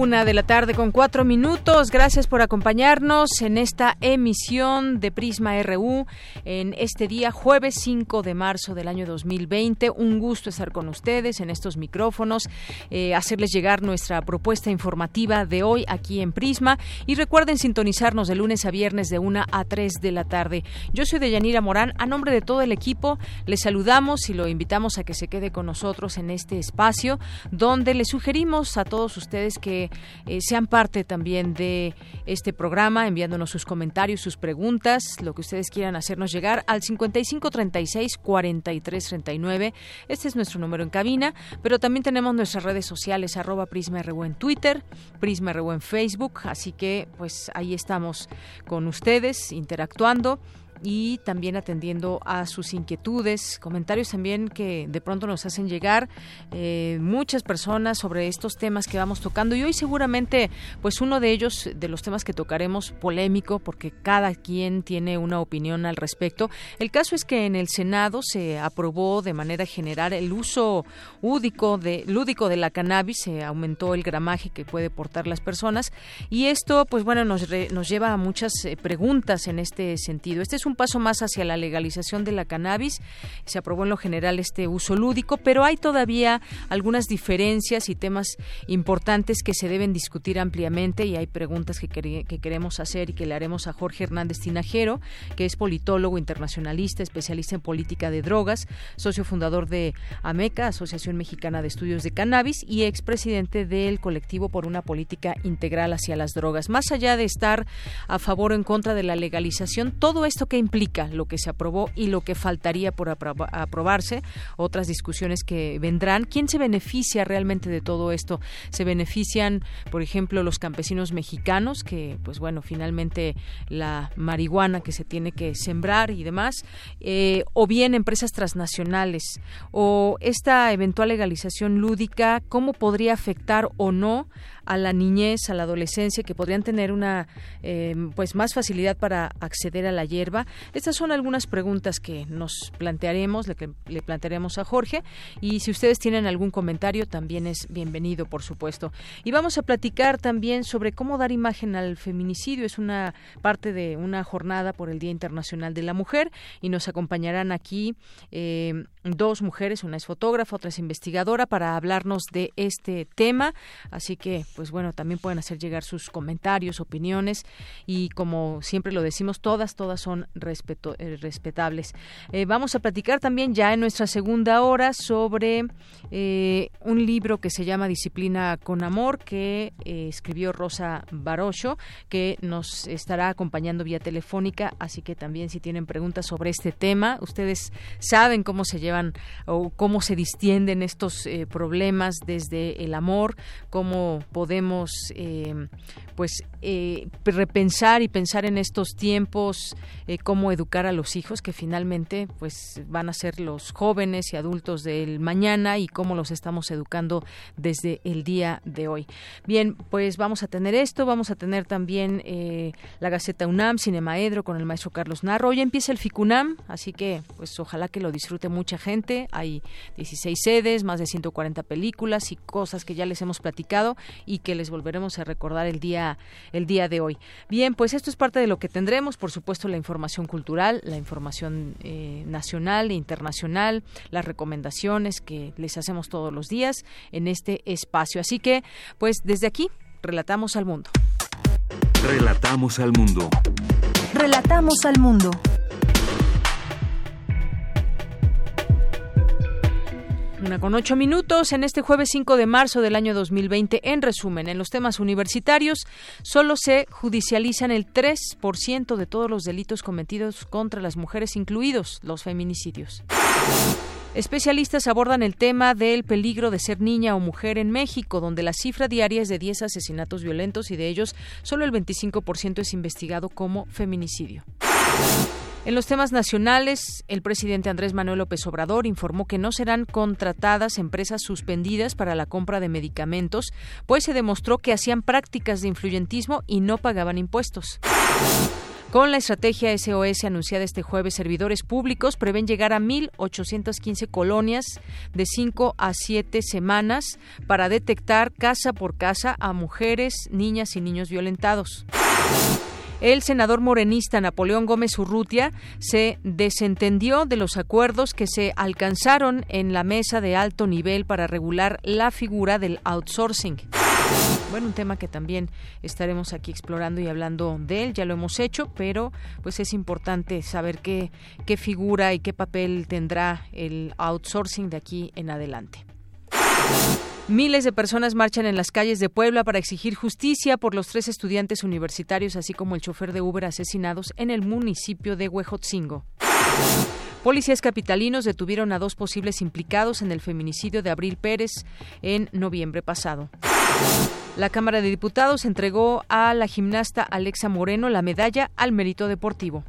Una de la tarde con cuatro minutos. Gracias por acompañarnos en esta emisión de Prisma RU en este día, jueves 5 de marzo del año 2020. Un gusto estar con ustedes en estos micrófonos, eh, hacerles llegar nuestra propuesta informativa de hoy aquí en Prisma. Y recuerden sintonizarnos de lunes a viernes de una a 3 de la tarde. Yo soy Deyanira Morán. A nombre de todo el equipo, les saludamos y lo invitamos a que se quede con nosotros en este espacio donde les sugerimos a todos ustedes que eh, sean parte también de este programa, enviándonos sus comentarios, sus preguntas, lo que ustedes quieran hacernos llegar al 5536-4339. Este es nuestro número en cabina, pero también tenemos nuestras redes sociales, arroba PrismaRU en Twitter, PrismaRU en Facebook, así que pues ahí estamos con ustedes interactuando y también atendiendo a sus inquietudes, comentarios también que de pronto nos hacen llegar eh, muchas personas sobre estos temas que vamos tocando y hoy seguramente pues uno de ellos de los temas que tocaremos polémico porque cada quien tiene una opinión al respecto. El caso es que en el Senado se aprobó de manera general el uso údico de lúdico de la cannabis, se aumentó el gramaje que puede portar las personas y esto pues bueno nos, nos lleva a muchas eh, preguntas en este sentido. Este es un paso más hacia la legalización de la cannabis. Se aprobó en lo general este uso lúdico, pero hay todavía algunas diferencias y temas importantes que se deben discutir ampliamente y hay preguntas que, que queremos hacer y que le haremos a Jorge Hernández Tinajero, que es politólogo internacionalista, especialista en política de drogas, socio fundador de AMECA, Asociación Mexicana de Estudios de Cannabis, y expresidente del colectivo por una política integral hacia las drogas. Más allá de estar a favor o en contra de la legalización, todo esto que implica lo que se aprobó y lo que faltaría por aprobarse, otras discusiones que vendrán. ¿Quién se beneficia realmente de todo esto? ¿Se benefician, por ejemplo, los campesinos mexicanos, que, pues bueno, finalmente la marihuana que se tiene que sembrar y demás, eh, o bien empresas transnacionales, o esta eventual legalización lúdica, cómo podría afectar o no a la niñez, a la adolescencia, que podrían tener una eh, pues más facilidad para acceder a la hierba. Estas son algunas preguntas que nos plantearemos, le, le plantearemos a Jorge, y si ustedes tienen algún comentario, también es bienvenido, por supuesto. Y vamos a platicar también sobre cómo dar imagen al feminicidio. Es una parte de una jornada por el Día Internacional de la Mujer y nos acompañarán aquí eh, dos mujeres, una es fotógrafa, otra es investigadora, para hablarnos de este tema. Así que, pues bueno, también pueden hacer llegar sus comentarios, opiniones y como siempre lo decimos, todas, todas son eh, respetables. Eh, vamos a platicar también ya en nuestra segunda hora sobre eh, un libro que se llama Disciplina con Amor que escribió Rosa Barocho, que nos estará acompañando vía telefónica, así que también si tienen preguntas sobre este tema, ustedes saben cómo se o cómo se distienden estos problemas desde el amor, cómo podemos eh, pues eh, repensar y pensar en estos tiempos eh, cómo educar a los hijos que finalmente pues van a ser los jóvenes y adultos del mañana y cómo los estamos educando desde el día de hoy. Bien, pues vamos a tener esto, vamos a tener también eh, la Gaceta UNAM, Cinemaedro con el maestro Carlos Narro. Hoy empieza el FICUNAM, así que pues ojalá que lo disfrute mucha gente, hay 16 sedes, más de 140 películas y cosas que ya les hemos platicado y que les volveremos a recordar el día, el día de hoy. Bien, pues esto es parte de lo que tendremos, por supuesto, la información cultural, la información eh, nacional e internacional, las recomendaciones que les hacemos todos los días en este espacio. Así que, pues desde aquí, relatamos al mundo. Relatamos al mundo. Relatamos al mundo. Una con ocho minutos en este jueves 5 de marzo del año 2020. En resumen, en los temas universitarios solo se judicializan el 3% de todos los delitos cometidos contra las mujeres, incluidos los feminicidios. Especialistas abordan el tema del peligro de ser niña o mujer en México, donde la cifra diaria es de 10 asesinatos violentos y de ellos solo el 25% es investigado como feminicidio. En los temas nacionales, el presidente Andrés Manuel López Obrador informó que no serán contratadas empresas suspendidas para la compra de medicamentos, pues se demostró que hacían prácticas de influyentismo y no pagaban impuestos. Con la estrategia SOS anunciada este jueves, servidores públicos prevén llegar a 1.815 colonias de 5 a 7 semanas para detectar casa por casa a mujeres, niñas y niños violentados. El senador morenista Napoleón Gómez Urrutia se desentendió de los acuerdos que se alcanzaron en la mesa de alto nivel para regular la figura del outsourcing. Bueno, un tema que también estaremos aquí explorando y hablando de él, ya lo hemos hecho, pero pues es importante saber qué, qué figura y qué papel tendrá el outsourcing de aquí en adelante. Miles de personas marchan en las calles de Puebla para exigir justicia por los tres estudiantes universitarios, así como el chofer de Uber asesinados en el municipio de Huejotzingo. Policías capitalinos detuvieron a dos posibles implicados en el feminicidio de Abril Pérez en noviembre pasado. La Cámara de Diputados entregó a la gimnasta Alexa Moreno la medalla al mérito deportivo.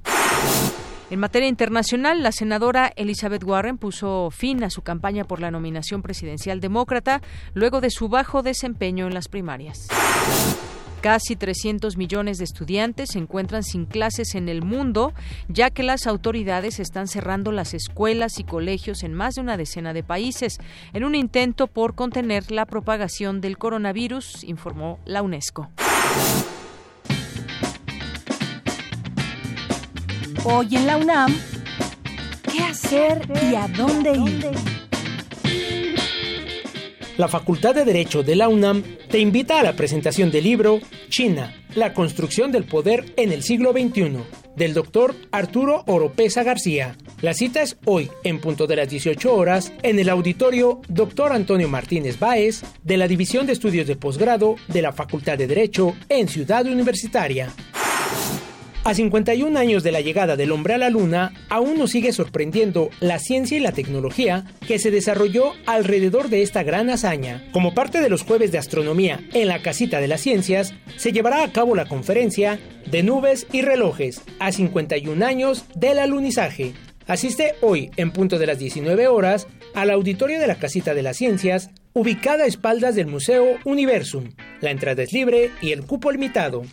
En materia internacional, la senadora Elizabeth Warren puso fin a su campaña por la nominación presidencial demócrata luego de su bajo desempeño en las primarias. Casi 300 millones de estudiantes se encuentran sin clases en el mundo, ya que las autoridades están cerrando las escuelas y colegios en más de una decena de países, en un intento por contener la propagación del coronavirus, informó la UNESCO. Hoy en la UNAM, ¿qué hacer y a dónde ir? La Facultad de Derecho de la UNAM te invita a la presentación del libro China, la construcción del poder en el siglo XXI, del doctor Arturo Oropesa García. La cita es hoy, en punto de las 18 horas, en el auditorio Dr. Antonio Martínez Báez, de la División de Estudios de Posgrado de la Facultad de Derecho en Ciudad Universitaria. A 51 años de la llegada del hombre a la Luna, aún nos sigue sorprendiendo la ciencia y la tecnología que se desarrolló alrededor de esta gran hazaña. Como parte de los jueves de astronomía en la Casita de las Ciencias, se llevará a cabo la conferencia de nubes y relojes a 51 años del alunizaje. Asiste hoy, en punto de las 19 horas, al auditorio de la Casita de las Ciencias, ubicada a espaldas del Museo Universum. La entrada es libre y el cupo limitado.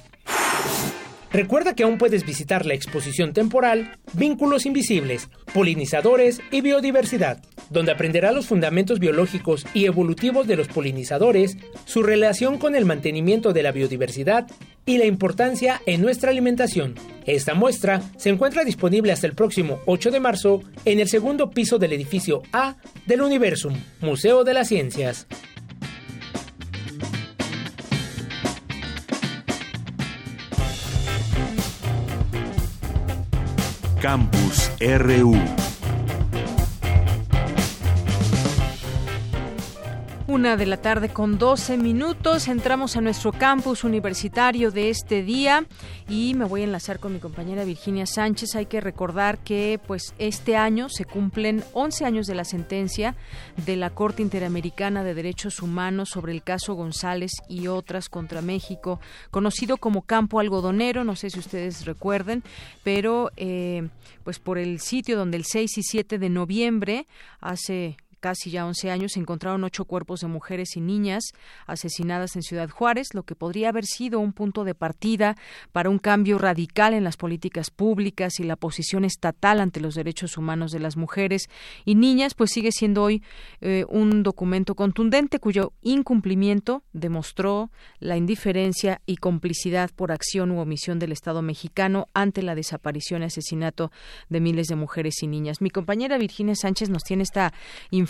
Recuerda que aún puedes visitar la exposición temporal Vínculos Invisibles, Polinizadores y Biodiversidad, donde aprenderá los fundamentos biológicos y evolutivos de los polinizadores, su relación con el mantenimiento de la biodiversidad y la importancia en nuestra alimentación. Esta muestra se encuentra disponible hasta el próximo 8 de marzo en el segundo piso del edificio A del Universum, Museo de las Ciencias. Campus RU. Una de la tarde con 12 minutos. Entramos a nuestro campus universitario de este día y me voy a enlazar con mi compañera Virginia Sánchez. Hay que recordar que pues este año se cumplen 11 años de la sentencia de la Corte Interamericana de Derechos Humanos sobre el caso González y otras contra México, conocido como Campo Algodonero. No sé si ustedes recuerden, pero eh, pues por el sitio donde el 6 y 7 de noviembre hace casi ya 11 años se encontraron ocho cuerpos de mujeres y niñas asesinadas en Ciudad Juárez, lo que podría haber sido un punto de partida para un cambio radical en las políticas públicas y la posición estatal ante los derechos humanos de las mujeres y niñas, pues sigue siendo hoy eh, un documento contundente cuyo incumplimiento demostró la indiferencia y complicidad por acción u omisión del Estado mexicano ante la desaparición y asesinato de miles de mujeres y niñas. Mi compañera Virginia Sánchez nos tiene esta información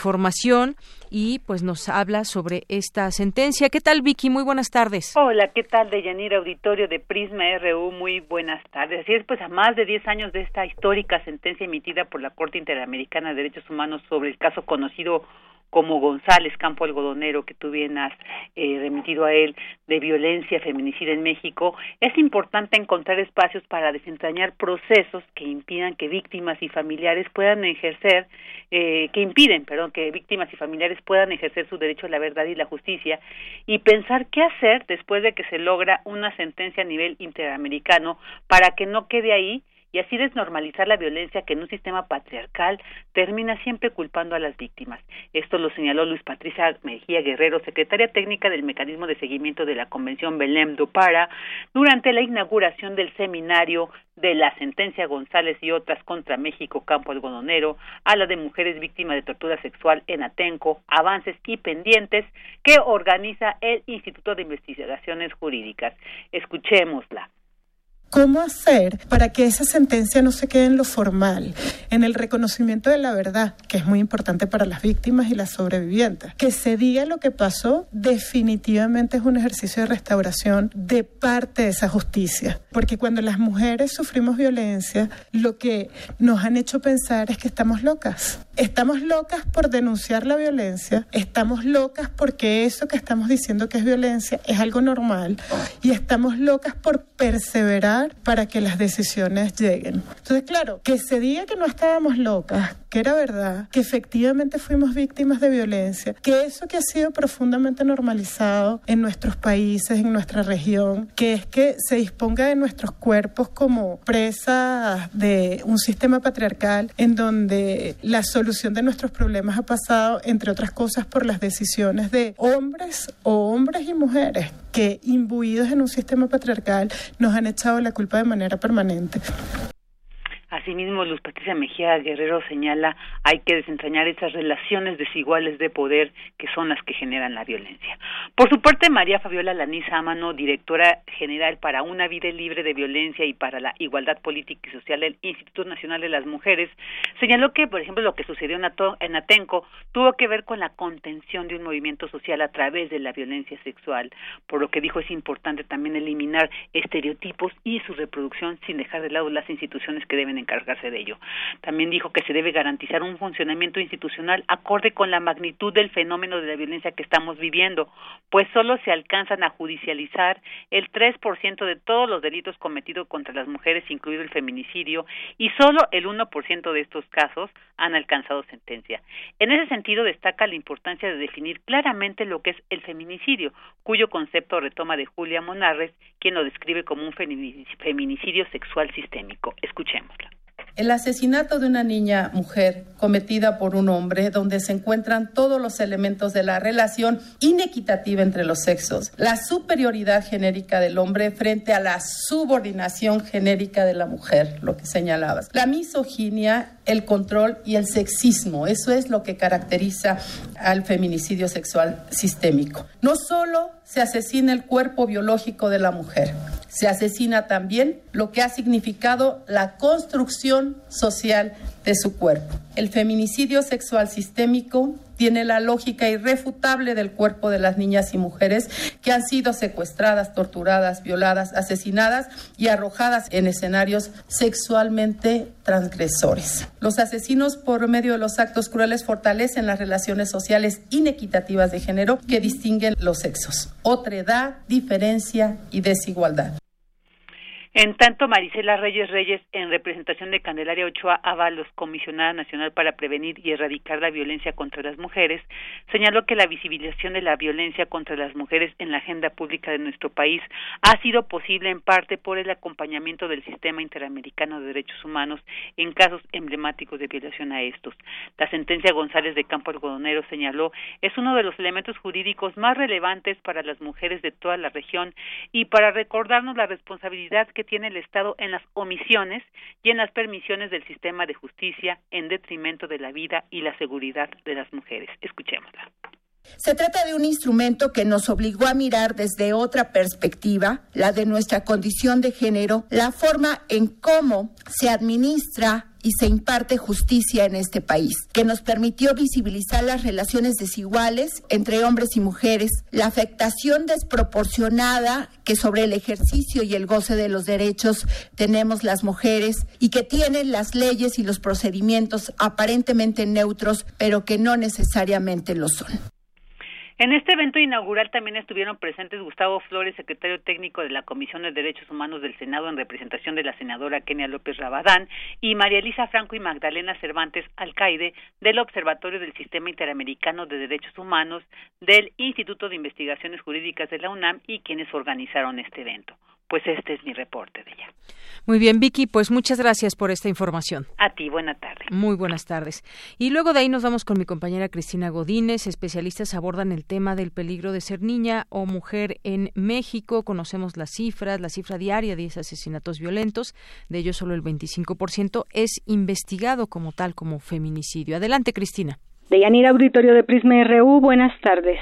y pues nos habla sobre esta sentencia. ¿Qué tal, Vicky? Muy buenas tardes. Hola, ¿qué tal, Deyanira Auditorio de Prisma RU? Muy buenas tardes. Así es, pues a más de 10 años de esta histórica sentencia emitida por la Corte Interamericana de Derechos Humanos sobre el caso conocido como González Campo Algodonero, que tú bien has eh, remitido a él, de violencia feminicida en México, es importante encontrar espacios para desentrañar procesos que impidan que víctimas y familiares puedan ejercer, eh, que impiden, perdón, que víctimas y familiares puedan ejercer su derecho a la verdad y la justicia y pensar qué hacer después de que se logra una sentencia a nivel interamericano para que no quede ahí y así desnormalizar la violencia que en un sistema patriarcal termina siempre culpando a las víctimas. Esto lo señaló Luis Patricia Mejía Guerrero, secretaria técnica del Mecanismo de Seguimiento de la Convención Belém do Para, durante la inauguración del seminario de la sentencia González y otras contra México Campo Algodonero, a la de mujeres víctimas de tortura sexual en Atenco, avances y pendientes que organiza el Instituto de Investigaciones Jurídicas. Escuchémosla. ¿Cómo hacer para que esa sentencia no se quede en lo formal, en el reconocimiento de la verdad, que es muy importante para las víctimas y las sobrevivientes? Que se diga lo que pasó definitivamente es un ejercicio de restauración de parte de esa justicia. Porque cuando las mujeres sufrimos violencia, lo que nos han hecho pensar es que estamos locas. Estamos locas por denunciar la violencia, estamos locas porque eso que estamos diciendo que es violencia es algo normal y estamos locas por perseverar para que las decisiones lleguen. Entonces, claro, que se diga que no estábamos locas, que era verdad, que efectivamente fuimos víctimas de violencia, que eso que ha sido profundamente normalizado en nuestros países, en nuestra región, que es que se disponga de nuestros cuerpos como presas de un sistema patriarcal en donde la solución de nuestros problemas ha pasado, entre otras cosas, por las decisiones de hombres o hombres y mujeres que imbuidos en un sistema patriarcal nos han echado la culpa de manera permanente. Asimismo, Luz Patricia Mejía Guerrero señala hay que desentrañar esas relaciones desiguales de poder que son las que generan la violencia. Por su parte, María Fabiola Laniza Amano, directora general para una vida libre de violencia y para la igualdad política y social del Instituto Nacional de las Mujeres, señaló que, por ejemplo, lo que sucedió en Atenco tuvo que ver con la contención de un movimiento social a través de la violencia sexual, por lo que dijo es importante también eliminar estereotipos y su reproducción sin dejar de lado las instituciones que deben encargarse de ello. También dijo que se debe garantizar un funcionamiento institucional acorde con la magnitud del fenómeno de la violencia que estamos viviendo, pues solo se alcanzan a judicializar el 3% de todos los delitos cometidos contra las mujeres, incluido el feminicidio, y solo el 1% de estos casos han alcanzado sentencia. En ese sentido, destaca la importancia de definir claramente lo que es el feminicidio, cuyo concepto retoma de Julia Monarres, quien lo describe como un feminicidio sexual sistémico. Escuchémosla. El asesinato de una niña mujer cometida por un hombre donde se encuentran todos los elementos de la relación inequitativa entre los sexos, la superioridad genérica del hombre frente a la subordinación genérica de la mujer, lo que señalabas, la misoginia, el control y el sexismo, eso es lo que caracteriza al feminicidio sexual sistémico. No solo se asesina el cuerpo biológico de la mujer, se asesina también lo que ha significado la construcción social de su cuerpo. El feminicidio sexual sistémico tiene la lógica irrefutable del cuerpo de las niñas y mujeres que han sido secuestradas, torturadas, violadas, asesinadas y arrojadas en escenarios sexualmente transgresores. Los asesinos por medio de los actos crueles fortalecen las relaciones sociales inequitativas de género que distinguen los sexos. Otredad, diferencia y desigualdad. En tanto, Marisela Reyes Reyes, en representación de Candelaria Ochoa Ábalos, comisionada nacional para prevenir y erradicar la violencia contra las mujeres, señaló que la visibilización de la violencia contra las mujeres en la agenda pública de nuestro país ha sido posible en parte por el acompañamiento del Sistema Interamericano de Derechos Humanos en casos emblemáticos de violación a estos. La sentencia González de Campo Algodonero señaló es uno de los elementos jurídicos más relevantes para las mujeres de toda la región y para recordarnos la responsabilidad que tiene el Estado en las omisiones y en las permisiones del sistema de justicia en detrimento de la vida y la seguridad de las mujeres. Escuchémosla. Se trata de un instrumento que nos obligó a mirar desde otra perspectiva, la de nuestra condición de género, la forma en cómo se administra y se imparte justicia en este país, que nos permitió visibilizar las relaciones desiguales entre hombres y mujeres, la afectación desproporcionada que sobre el ejercicio y el goce de los derechos tenemos las mujeres y que tienen las leyes y los procedimientos aparentemente neutros, pero que no necesariamente lo son. En este evento inaugural también estuvieron presentes Gustavo Flores, secretario técnico de la Comisión de Derechos Humanos del Senado en representación de la senadora Kenia López Rabadán y María Elisa Franco y Magdalena Cervantes Alcaide del Observatorio del Sistema Interamericano de Derechos Humanos del Instituto de Investigaciones Jurídicas de la UNAM y quienes organizaron este evento. Pues este es mi reporte de ella. Muy bien, Vicky, pues muchas gracias por esta información. A ti, buena tarde. Muy buenas tardes. Y luego de ahí nos vamos con mi compañera Cristina Godínez. Especialistas abordan el tema del peligro de ser niña o mujer en México. Conocemos las cifras, la cifra diaria de esos asesinatos violentos. De ellos solo el 25% es investigado como tal, como feminicidio. Adelante, Cristina. De Yanira Auditorio de Prisma RU, buenas tardes.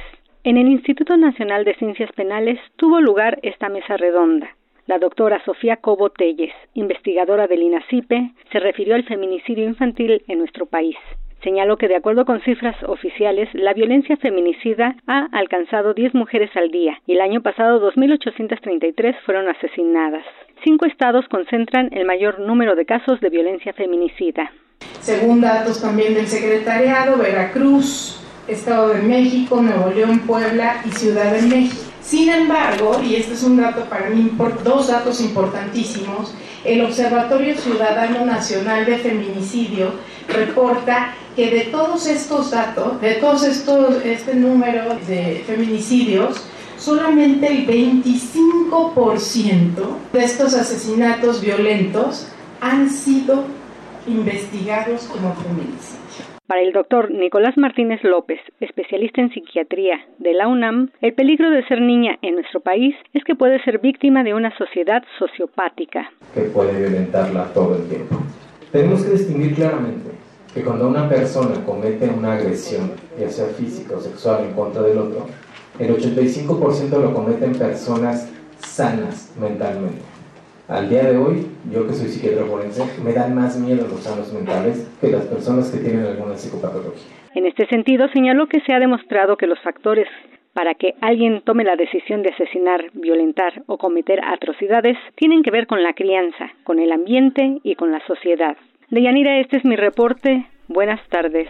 En el Instituto Nacional de Ciencias Penales tuvo lugar esta mesa redonda. La doctora Sofía Cobo Telles, investigadora del INACIPE, se refirió al feminicidio infantil en nuestro país. Señaló que de acuerdo con cifras oficiales, la violencia feminicida ha alcanzado 10 mujeres al día y el año pasado 2.833 fueron asesinadas. Cinco estados concentran el mayor número de casos de violencia feminicida. Según datos también del secretariado, Veracruz, Estado de México, Nuevo León, Puebla y Ciudad de México. Sin embargo, y este es un dato para mí, dos datos importantísimos, el Observatorio Ciudadano Nacional de Feminicidio reporta que de todos estos datos, de todos estos, este número de feminicidios, solamente el 25% de estos asesinatos violentos han sido investigados como feminicidios. Para el doctor Nicolás Martínez López, especialista en psiquiatría de la UNAM, el peligro de ser niña en nuestro país es que puede ser víctima de una sociedad sociopática. Que puede violentarla todo el tiempo. Tenemos que distinguir claramente que cuando una persona comete una agresión, ya sea física o sexual, en contra del otro, el 85% lo cometen personas sanas mentalmente al día de hoy, yo que soy psiquiatra forense, me dan más miedo los sanos mentales que las personas que tienen alguna psicopatología. En este sentido, señaló que se ha demostrado que los factores para que alguien tome la decisión de asesinar, violentar o cometer atrocidades tienen que ver con la crianza, con el ambiente y con la sociedad. Deyanira, este es mi reporte. Buenas tardes.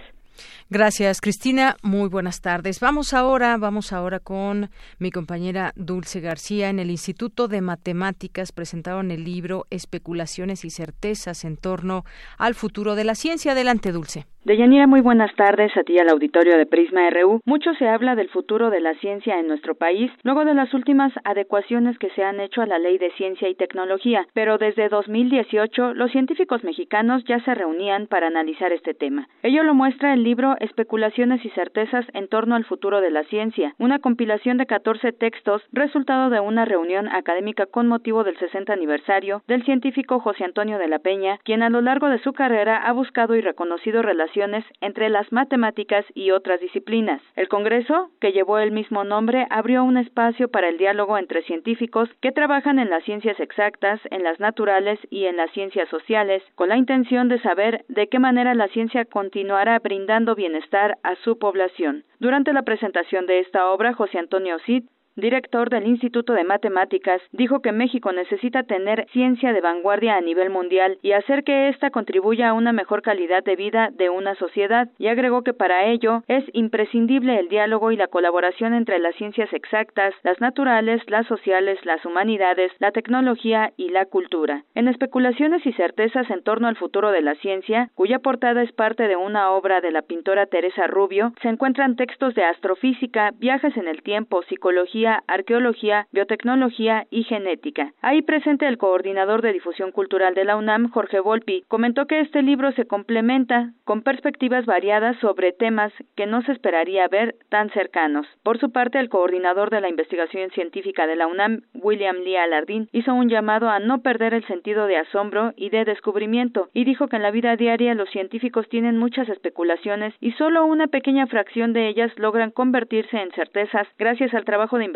Gracias, Cristina. Muy buenas tardes. Vamos ahora, vamos ahora con mi compañera Dulce García. En el Instituto de Matemáticas presentaron el libro Especulaciones y certezas en torno al futuro de la ciencia. Adelante, Dulce. Deyanira, muy buenas tardes a ti al auditorio de Prisma RU. Mucho se habla del futuro de la ciencia en nuestro país, luego de las últimas adecuaciones que se han hecho a la Ley de Ciencia y Tecnología, pero desde 2018 los científicos mexicanos ya se reunían para analizar este tema. Ello lo muestra el libro Especulaciones y certezas en torno al futuro de la ciencia, una compilación de 14 textos resultado de una reunión académica con motivo del 60 aniversario del científico José Antonio de la Peña, quien a lo largo de su carrera ha buscado y reconocido relaciones entre las matemáticas y otras disciplinas. El Congreso, que llevó el mismo nombre, abrió un espacio para el diálogo entre científicos que trabajan en las ciencias exactas, en las naturales y en las ciencias sociales, con la intención de saber de qué manera la ciencia continuará brindando bienestar a su población. Durante la presentación de esta obra, José Antonio Cid director del Instituto de Matemáticas, dijo que México necesita tener ciencia de vanguardia a nivel mundial y hacer que ésta contribuya a una mejor calidad de vida de una sociedad, y agregó que para ello es imprescindible el diálogo y la colaboración entre las ciencias exactas, las naturales, las sociales, las humanidades, la tecnología y la cultura. En especulaciones y certezas en torno al futuro de la ciencia, cuya portada es parte de una obra de la pintora Teresa Rubio, se encuentran textos de astrofísica, viajes en el tiempo, psicología, arqueología, biotecnología y genética. Ahí presente el coordinador de difusión cultural de la UNAM, Jorge Volpi, comentó que este libro se complementa con perspectivas variadas sobre temas que no se esperaría ver tan cercanos. Por su parte, el coordinador de la investigación científica de la UNAM, William Lee Alardín, hizo un llamado a no perder el sentido de asombro y de descubrimiento y dijo que en la vida diaria los científicos tienen muchas especulaciones y solo una pequeña fracción de ellas logran convertirse en certezas gracias al trabajo de investigación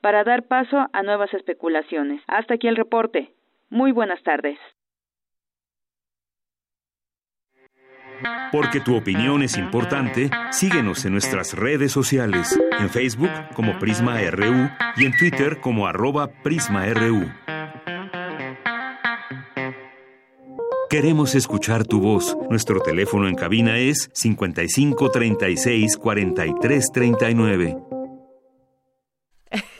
para dar paso a nuevas especulaciones. Hasta aquí el reporte. Muy buenas tardes. Porque tu opinión es importante, síguenos en nuestras redes sociales, en Facebook como Prisma RU y en Twitter como arroba PrismaRU. Queremos escuchar tu voz. Nuestro teléfono en cabina es 55 36 43 39.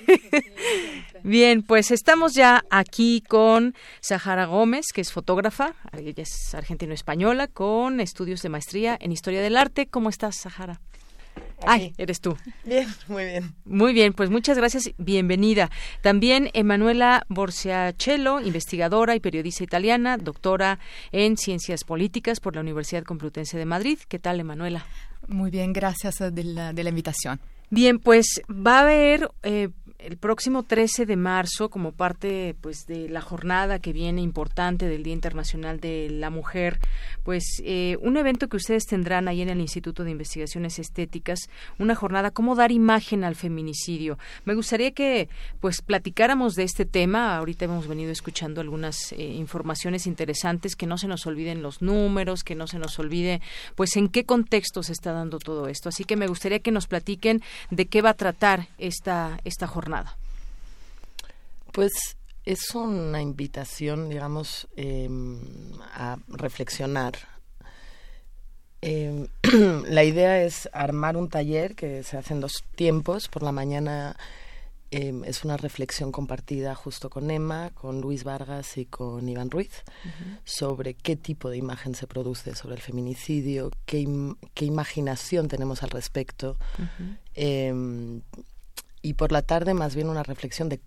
Bien, pues estamos ya aquí con Sahara Gómez, que es fotógrafa, ella es argentino-española, con estudios de maestría en Historia del Arte. ¿Cómo estás, Sahara? Ay, eres tú. Bien, muy bien. Muy bien, pues muchas gracias, bienvenida. También Emanuela Borsiacello, investigadora y periodista italiana, doctora en Ciencias Políticas por la Universidad Complutense de Madrid. ¿Qué tal, Emanuela? Muy bien, gracias de la, de la invitación. Bien, pues va a haber eh, el próximo 13 de marzo, como parte pues de la jornada que viene importante del Día Internacional de la Mujer, pues eh, un evento que ustedes tendrán ahí en el Instituto de Investigaciones Estéticas, una jornada cómo dar imagen al feminicidio. Me gustaría que pues platicáramos de este tema. Ahorita hemos venido escuchando algunas eh, informaciones interesantes, que no se nos olviden los números, que no se nos olvide pues en qué contexto se está dando todo esto. Así que me gustaría que nos platiquen de qué va a tratar esta esta jornada pues es una invitación, digamos, em, a reflexionar. Em, la idea es armar un taller que se hace en dos tiempos. Por la mañana em, es una reflexión compartida justo con Emma, con Luis Vargas y con Iván Ruiz sobre qué tipo de imagen se produce sobre el feminicidio, qué, imaginación tenemos al respecto y por la tarde más bien una reflexión de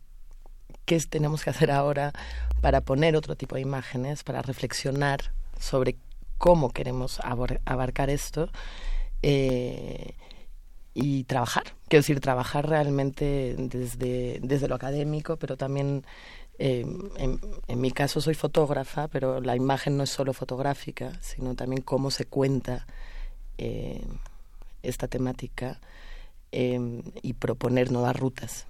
qué tenemos que hacer ahora para poner otro tipo de imágenes, para reflexionar sobre cómo queremos abarcar esto eh, y trabajar. Quiero decir, trabajar realmente desde, desde lo académico, pero también, eh, en, mi caso soy fotógrafa, pero la imagen no es solo fotográfica, sino también cómo se cuenta eh, esta temática Em, y proponer nuevas rutas.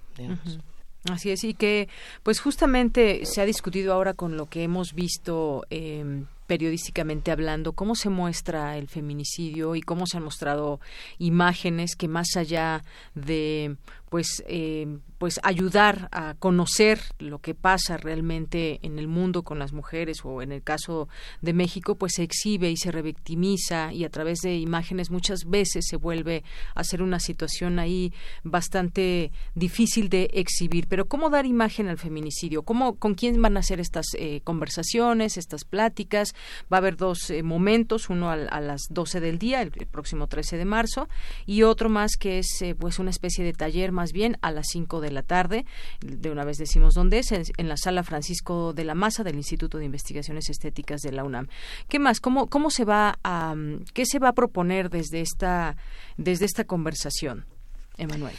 Así es, y que pues justamente se ha discutido ahora con lo que hemos visto eh, periodísticamente hablando, cómo se muestra el feminicidio y cómo se han mostrado imágenes que más allá de pues eh, pues ayudar a conocer lo que pasa realmente en el mundo con las mujeres o en el caso de México pues se exhibe y se revictimiza y a través de imágenes muchas veces se vuelve a ser una situación ahí bastante difícil de exhibir. Pero cómo dar imagen al feminicidio cómo con quién van a hacer estas eh, conversaciones estas pláticas va a haber dos eh, momentos uno a, las 12 del día el, próximo 13 de marzo y otro más que es pues una especie de taller más bien a las 5 de la tarde. De una vez decimos dónde es, en, la sala Francisco de la Maza del Instituto de Investigaciones Estéticas de la UNAM. ¿Qué más? ¿Cómo, cómo se va a, qué se va a proponer desde esta, desde esta conversación, Emanuel?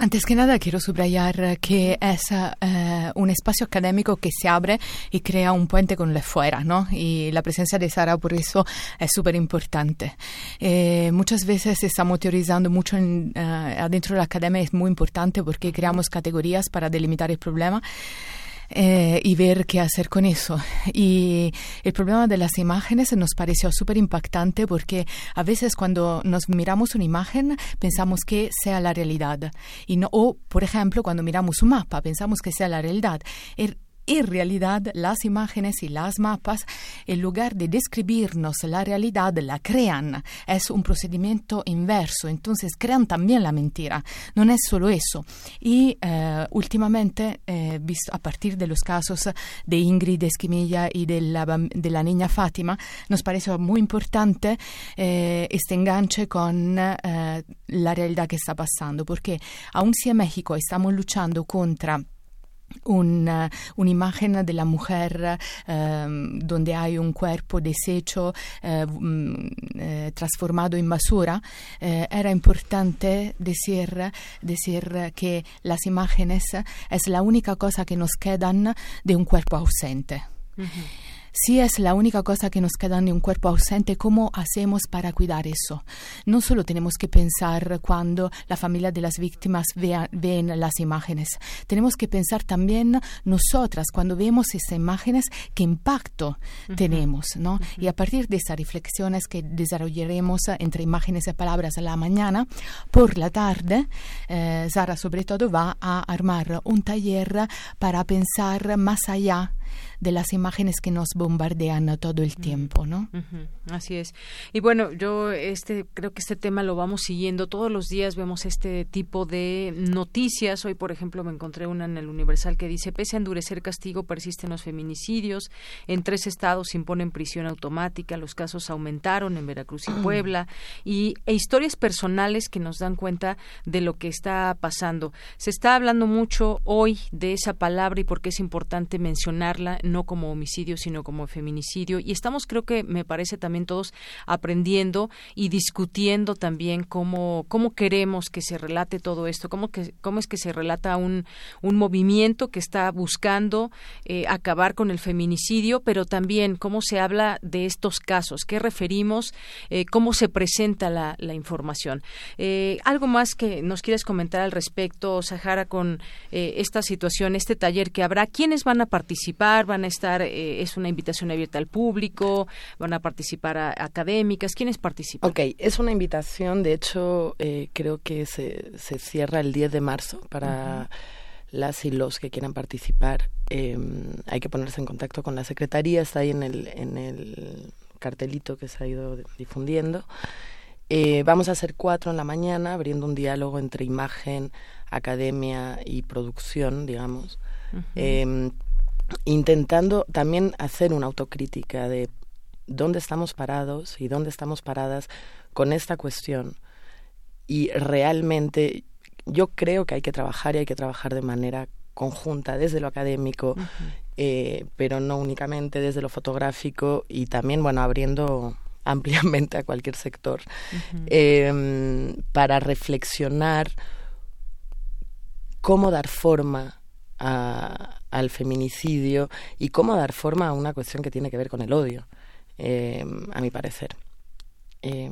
Antes que nada, quiero subrayar que es eh, un espacio académico que se abre y crea un puente con el fuera, ¿no? Y la presencia de Sara por eso es súper importante. Eh, muchas veces estamos teorizando mucho en, adentro de la academia, es muy importante porque creamos categorías para delimitar el problema. Eh, y ver qué hacer con eso. Y el problema de las imágenes nos pareció súper impactante porque a veces cuando nos miramos una imagen pensamos que sea la realidad. Y no, o, por ejemplo, cuando miramos un mapa pensamos que sea la realidad. Er, en realidad las imágenes y las mapas, en lugar de describirnos la realidad, la crean. Es un procedimiento inverso, entonces crean también la mentira. No es solo eso. Y eh, últimamente, eh, visto a partir de los casos de Ingrid Esquimilla y de la, de la niña Fátima, nos parece muy importante eh, este enganche con la realidad que está pasando, porque aun si en México estamos luchando contra una, imagen de la mujer em, donde hay un cuerpo deshecho eh, mm, eh, transformado en basura, eh, era importante decir, decir que las imágenes es la única cosa que nos quedan de un cuerpo ausente si es la única cosa que nos queda de un cuerpo ausente, ¿cómo hacemos para cuidar eso? No solo tenemos que pensar cuando la familia de las víctimas vea, ven las imágenes, tenemos que pensar también nosotras cuando vemos esas imágenes, qué impacto tenemos, ¿no? Y a partir de esas reflexiones que desarrollaremos entre imágenes y palabras a la mañana, por la tarde, eh, Sara sobre todo va a armar un taller para pensar más allá de las imágenes que nos bombardean todo el tiempo, ¿no? Así es. Y bueno, yo este creo que este tema lo vamos siguiendo todos los días vemos este tipo de noticias. Hoy, por ejemplo, me encontré una en el Universal que dice, "Pese a endurecer castigo, persisten los feminicidios. En tres estados se imponen prisión automática, los casos aumentaron en Veracruz y Puebla y e historias personales que nos dan cuenta de lo que está pasando. Se está hablando mucho hoy de esa palabra y por qué es importante mencionarla no como homicidio, sino como feminicidio. Y estamos, creo que me parece también todos aprendiendo y discutiendo también cómo, cómo queremos que se relate todo esto, cómo, que, cómo es que se relata un, un movimiento que está buscando eh, acabar con el feminicidio, pero también cómo se habla de estos casos, qué referimos, eh, cómo se presenta la, información. Eh, algo más que nos quieres comentar al respecto, Sahara, con esta situación, este taller que habrá, quiénes van a participar, van a estar, eh, es una invitación abierta al público, van a participar académicas, ¿quiénes participan? Ok, es una invitación, de hecho eh, creo que se, se cierra el 10 de marzo para... las y los que quieran participar, em, hay que ponerse en contacto con la secretaría, está ahí en el, en el cartelito que se ha ido difundiendo. Eh, vamos a hacer cuatro en la mañana, abriendo un diálogo entre imagen, academia y producción, digamos intentando también hacer una autocrítica de dónde estamos parados y dónde estamos paradas con esta cuestión. Y realmente yo creo que hay que trabajar y hay que trabajar de manera conjunta desde lo académico, eh, pero no únicamente desde lo fotográfico y también, bueno, abriendo ampliamente a cualquier sector em, para reflexionar cómo dar forma a, al feminicidio y cómo dar forma a una cuestión que tiene que ver con el odio, eh, a mi parecer. Eh,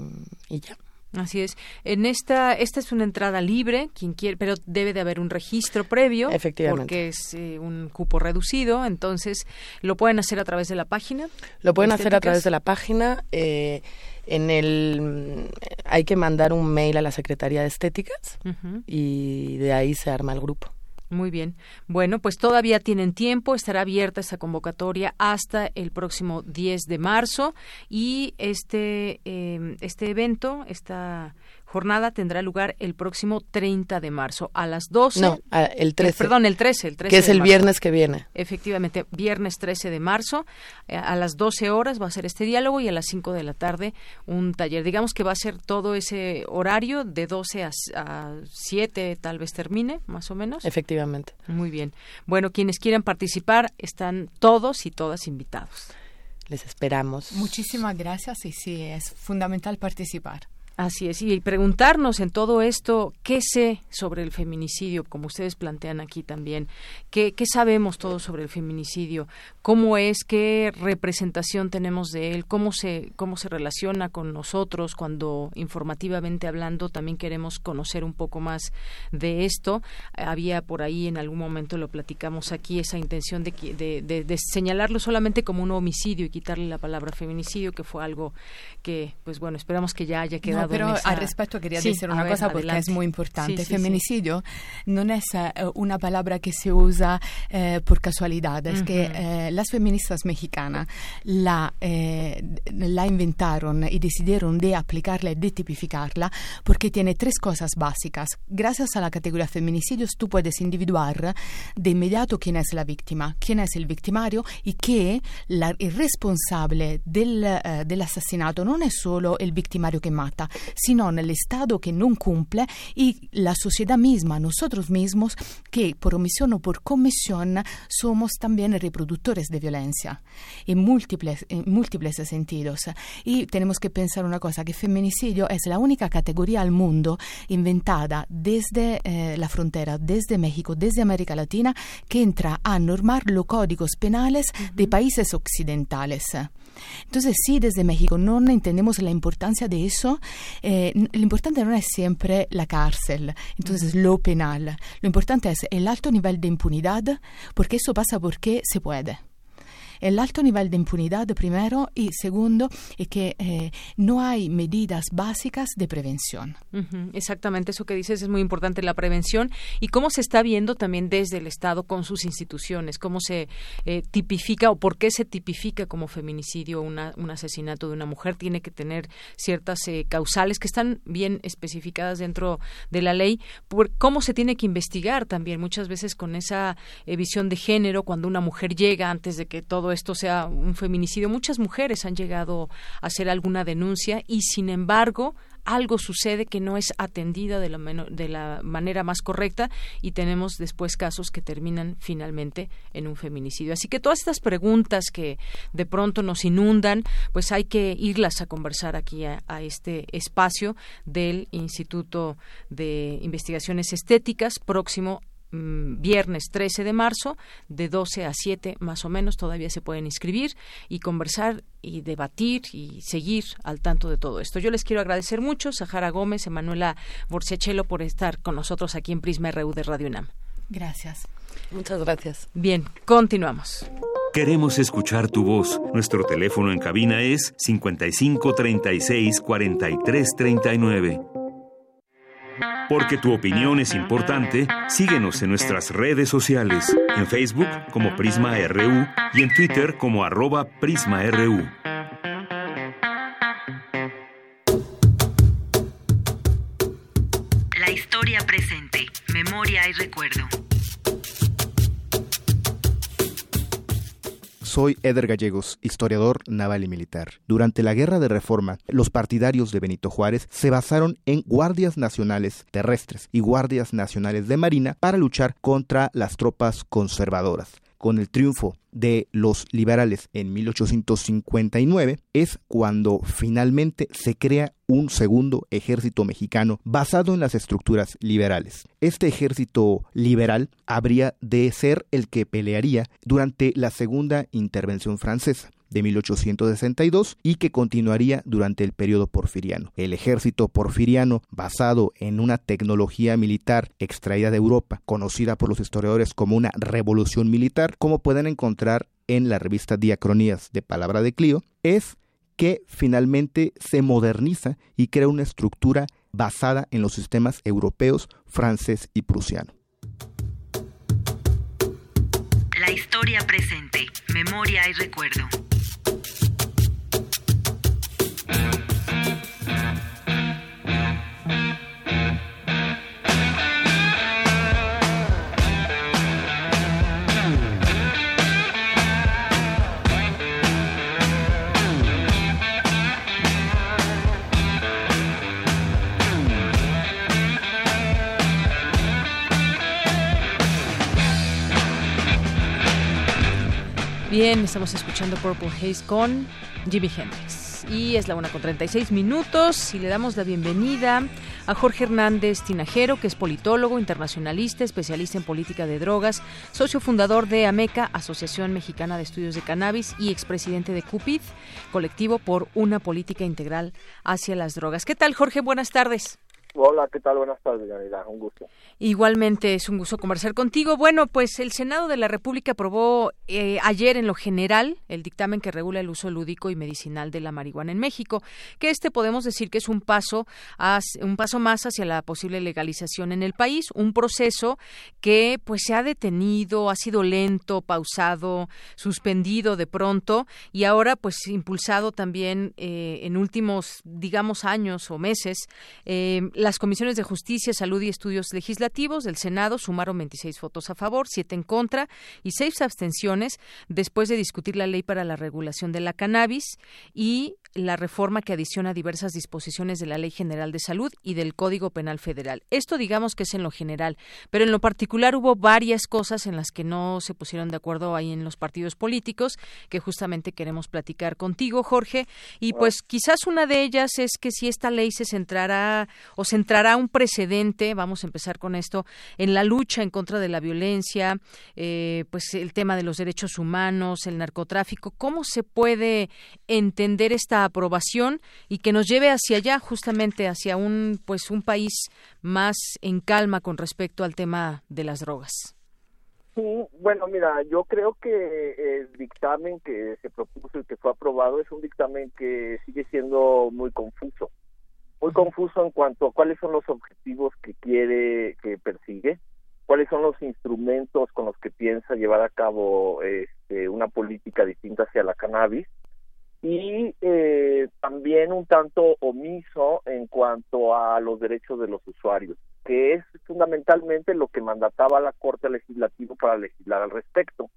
y ya. Así es. En esta, esta es una entrada libre, quien quiere, pero debe de haber un registro previo, efectivamente, porque es eh, un cupo reducido. Entonces, lo pueden hacer a través de la página. Lo pueden hacer a través de la página. en el hay que mandar un mail a la Secretaría de Estéticas y de ahí se arma el grupo. Muy bien. Bueno, pues todavía tienen tiempo, estará abierta esa convocatoria hasta el próximo 10 de marzo y este, eh, este evento, esta jornada tendrá lugar el próximo 30 de marzo a las 12. No, el 13. Eh, perdón, el 13, el 13 Que es el viernes que viene. Efectivamente, viernes 13 de marzo eh, a las 12 horas va a ser este diálogo y a las 5 de la tarde un taller. Digamos que va a ser todo ese horario de 12 a, a 7 tal vez termine, más o menos. Efectivamente. Muy bien. Bueno, quienes quieran participar están todos y todas invitados. Les esperamos. Muchísimas gracias y sí, es fundamental participar. Así es, y preguntarnos en todo esto, ¿qué sé sobre el feminicidio? Como ustedes plantean aquí también, ¿qué, qué sabemos todo sobre el feminicidio? ¿Cómo es, qué representación tenemos de él? ¿Cómo se, cómo se relaciona con nosotros cuando informativamente hablando también queremos conocer un poco más de esto? Había por ahí en algún momento, lo platicamos aquí, esa intención de, de, de, señalarlo solamente como un homicidio y quitarle la palabra feminicidio, que fue algo que, pues bueno, esperamos que ya haya quedado pero al respecto quería decir una cosa porque es muy importante. Feminicidio no es eh, una palabra que se usa eh, por casualidad. Es que eh, las feministas mexicanas la, la inventaron y decidieron de aplicarla y de tipificarla porque tiene tres cosas básicas. Gracias a la categoría feminicidios tú puedes individuar de inmediato quién es la víctima, quién es el victimario y que la, el responsable del, del asesinato no es solo el victimario que mata, sino el Estado que no cumple y la sociedad misma, nosotros mismos, que por omisión o por comisión somos también reproductores de violencia en múltiples, en múltiples sentidos. Y tenemos que pensar una cosa, que feminicidio es la única categoría al mundo inventada desde eh, la frontera, desde México, desde América Latina, que entra a normar los códigos penales de países occidentales. Entonces, sí, desde México no entendemos la importancia de eso. Eh, lo importante no es siempre la cárcel, entonces lo penal. Lo importante es el alto nivel de impunidad, porque eso pasa porque se puede el alto nivel de impunidad primero y segundo es que eh, no hay medidas básicas de prevención. Exactamente, eso que dices es muy importante, la prevención y cómo se está viendo también desde el Estado con sus instituciones, cómo se eh, tipifica o por qué se tipifica como feminicidio una, un asesinato de una mujer, tiene que tener ciertas eh, causales que están bien especificadas dentro de la ley, cómo se tiene que investigar también muchas veces con esa visión de género cuando una mujer llega antes de que todo esto sea un feminicidio. Muchas mujeres han llegado a hacer alguna denuncia y, sin embargo, algo sucede que no es atendida de la, de la, manera más correcta y tenemos después casos que terminan finalmente en un feminicidio. Así que todas estas preguntas que de pronto nos inundan, pues hay que irlas a conversar aquí a este espacio del Instituto de Investigaciones Estéticas próximo Mm, viernes 13 de marzo, de 12 a 7 más o menos, todavía se pueden inscribir y conversar y debatir y seguir al tanto de todo esto. Yo les quiero agradecer mucho, Sahara Gómez, Emanuela Borsiachelo, por estar con nosotros aquí en Prisma RU de Radio UNAM. Gracias. Muchas gracias. Bien, continuamos. Queremos escuchar tu voz. Nuestro teléfono en cabina es 55 36 43 39. Porque tu opinión es importante, síguenos en nuestras redes sociales, en Facebook como Prisma RU y en Twitter como arroba PrismaRU. La historia presente, memoria y recuerdo. Soy Eder Gallegos, historiador naval y militar. Durante la Guerra de Reforma, los partidarios de Benito Juárez se basaron en guardias nacionales terrestres y guardias nacionales de marina para luchar contra las tropas conservadoras con el triunfo de los liberales en 1859 es cuando finalmente se crea un segundo ejército mexicano basado en las estructuras liberales. Este ejército liberal habría de ser el que pelearía durante la segunda intervención francesa de 1862 y que continuaría durante el periodo porfiriano. El ejército porfiriano, basado en una tecnología militar extraída de Europa, conocida por los historiadores como una revolución militar, como pueden encontrar en la revista Diacronías de Palabra de Clio, es que finalmente se moderniza y crea una estructura basada en los sistemas europeos, francés y prusiano. La historia presente, memoria y recuerdo. Bien, estamos escuchando Purple Haze con Jimi Hendrix. y es la una con 36 minutos y le damos la bienvenida a Jorge Hernández Tinajero, que es politólogo, internacionalista, especialista en política de drogas, socio fundador de AMECA, Asociación Mexicana de Estudios de Cannabis y expresidente de CUPID, colectivo por una política integral hacia las drogas. ¿Qué tal, Jorge? Buenas tardes. Hola, ¿qué tal? Buenas tardes, Yanira. Un gusto. Igualmente es un gusto conversar contigo. Bueno, pues el Senado de la República aprobó eh, ayer en lo general el dictamen que regula el uso lúdico y medicinal de la marihuana en México, que este podemos decir que es un paso un paso más hacia la posible legalización en el país, un proceso que pues se ha detenido, ha sido lento, pausado, suspendido de pronto y ahora pues impulsado también eh, en últimos digamos años o meses eh, las comisiones de Justicia, Salud y Estudios Legislativos del Senado sumaron 26 votos a favor, 7 en contra y 6 abstenciones después de discutir la ley para la regulación de la cannabis y la reforma que adiciona diversas disposiciones de la Ley General de Salud y del Código Penal Federal. Esto digamos que es en lo general, pero en lo particular hubo varias cosas en las que no se pusieron de acuerdo ahí en los partidos políticos que justamente queremos platicar contigo, Jorge, y pues quizás una de ellas es que si esta ley se centrará o se entrará un precedente, vamos a empezar con esto, en la lucha en contra de la violencia, eh, pues el tema de los derechos humanos, el narcotráfico, ¿cómo se puede entender esta aprobación y que nos lleve hacia allá, justamente hacia un, pues un país más en calma con respecto al tema de las drogas? Sí, bueno, mira, yo creo que el dictamen que se propuso y que fue aprobado es un dictamen que sigue siendo muy confuso. Muy confuso en cuanto a cuáles son los objetivos que quiere, que persigue, cuáles son los instrumentos con los que piensa llevar a cabo este, una política distinta hacia la cannabis y eh, también un tanto omiso en cuanto a los derechos de los usuarios, que es fundamentalmente lo que mandataba la Corte Legislativa para legislar al respecto.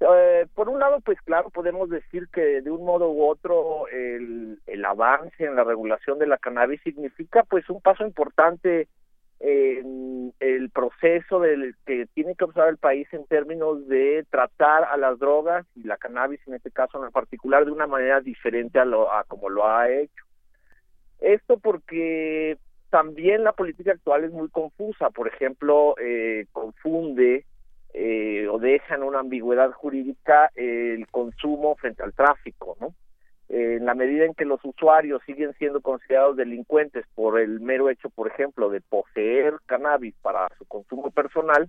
Eh, por un lado, pues claro, podemos decir que de un modo u otro el, el avance en la regulación de la cannabis significa pues un paso importante en el proceso del que tiene que observar el país en términos de tratar a las drogas y la cannabis en este caso en particular de una manera diferente a lo a como lo ha hecho. Esto porque también la política actual es muy confusa, por ejemplo, eh, confunde eh, o dejan una ambigüedad jurídica el consumo frente al tráfico, ¿no? En la medida en que los usuarios siguen siendo considerados delincuentes por el mero hecho, por ejemplo, de poseer cannabis para su consumo personal,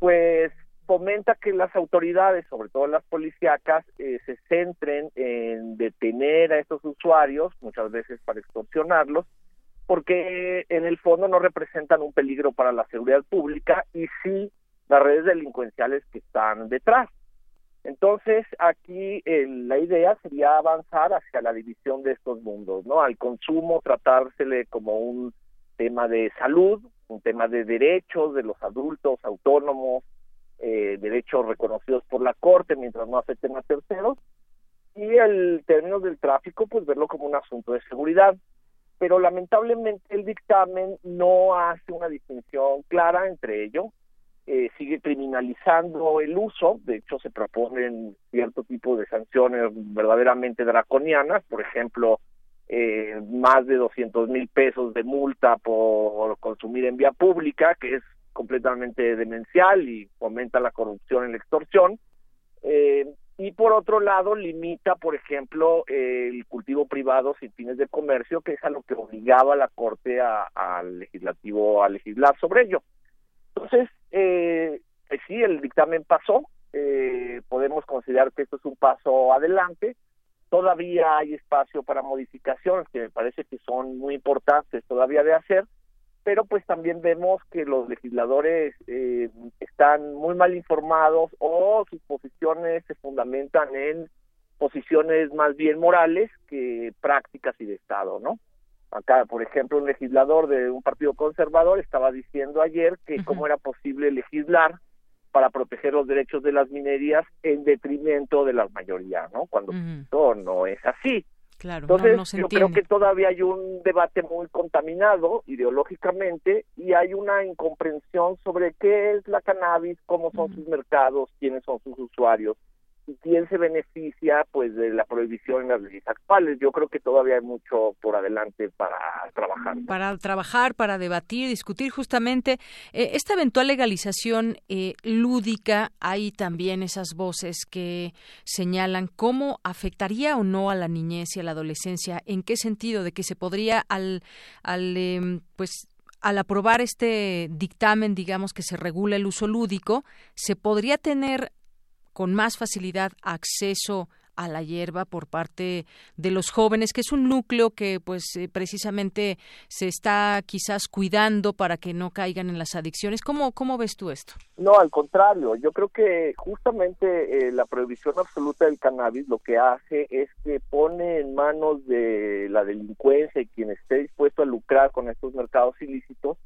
pues fomenta que las autoridades, sobre todo las policíacas, eh, se centren en detener a estos usuarios, muchas veces para extorsionarlos, porque en el fondo no representan un peligro para la seguridad pública y sí las redes delincuenciales que están detrás. Entonces, aquí la idea sería avanzar hacia la división de estos mundos, ¿no? Al consumo tratársele como un tema de salud, un tema de derechos de los adultos autónomos, eh, derechos reconocidos por la Corte mientras no afecten a terceros, y el término del tráfico, pues verlo como un asunto de seguridad. Pero lamentablemente el dictamen no hace una distinción clara entre ello, eh, sigue criminalizando el uso, de hecho se proponen cierto tipo de sanciones verdaderamente draconianas, por ejemplo, eh, más de 200 mil pesos de multa por consumir en vía pública, que es completamente demencial y fomenta la corrupción y la extorsión. Eh, y por otro lado limita, por ejemplo, el cultivo privado sin fines de comercio, que es a lo que obligaba la Corte al legislativo a legislar sobre ello. Entonces, eh, sí, el dictamen pasó, eh, podemos considerar que esto es un paso adelante, todavía hay espacio para modificaciones que me parece que son muy importantes todavía de hacer, pero pues también vemos que los legisladores eh, están muy mal informados o sus posiciones se fundamentan en posiciones más bien morales que prácticas y de Estado, ¿no? Acá, por ejemplo, un legislador de un partido conservador estaba diciendo ayer que cómo era posible legislar para proteger los derechos de las minerías en detrimento de la mayoría, ¿no? Cuando esto no es así. Claro, Entonces, yo creo que todavía hay un debate muy contaminado ideológicamente y hay una incomprensión sobre qué es la cannabis, cómo son sus mercados, quiénes son sus usuarios y quién se beneficia pues de la prohibición en las leyes actuales. Yo creo que todavía hay mucho por adelante para trabajar. Para trabajar, para debatir, discutir justamente eh, esta eventual legalización eh, lúdica. Hay también esas voces que señalan cómo afectaría o no a la niñez y a la adolescencia. ¿En qué sentido? De que se podría al, al em, pues al aprobar este dictamen, digamos, que se regula el uso lúdico, se podría tener con más facilidad acceso a la hierba por parte de los jóvenes, que es un núcleo que pues eh, precisamente se está quizás cuidando para que no caigan en las adicciones. ¿Cómo, cómo ves tú esto? No, al contrario, yo creo que justamente eh, la prohibición absoluta del cannabis lo que hace es que pone en manos de la delincuencia y quien esté dispuesto a lucrar con estos mercados ilícitos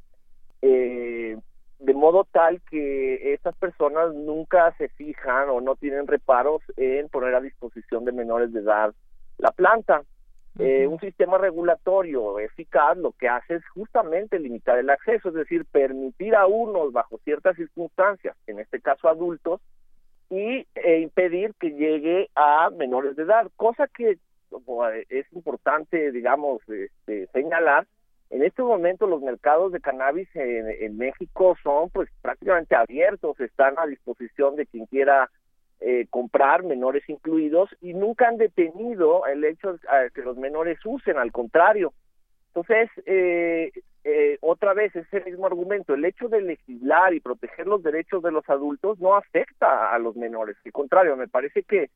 eh, de modo tal que estas personas nunca se fijan o no tienen reparos en poner a disposición de menores de edad la planta. Eh, un sistema regulatorio eficaz lo que hace es justamente limitar el acceso, es decir, permitir a unos bajo ciertas circunstancias, en este caso adultos, y e impedir que llegue a menores de edad, cosa que es importante, digamos, este, señalar, en este momento los mercados de cannabis en, México son pues prácticamente abiertos, están a disposición de quien quiera eh, comprar, menores incluidos, y nunca han detenido el hecho de que los menores usen, al contrario. Entonces, eh, eh, otra vez, ese mismo argumento, el hecho de legislar y proteger los derechos de los adultos no afecta a los menores, al contrario, me parece que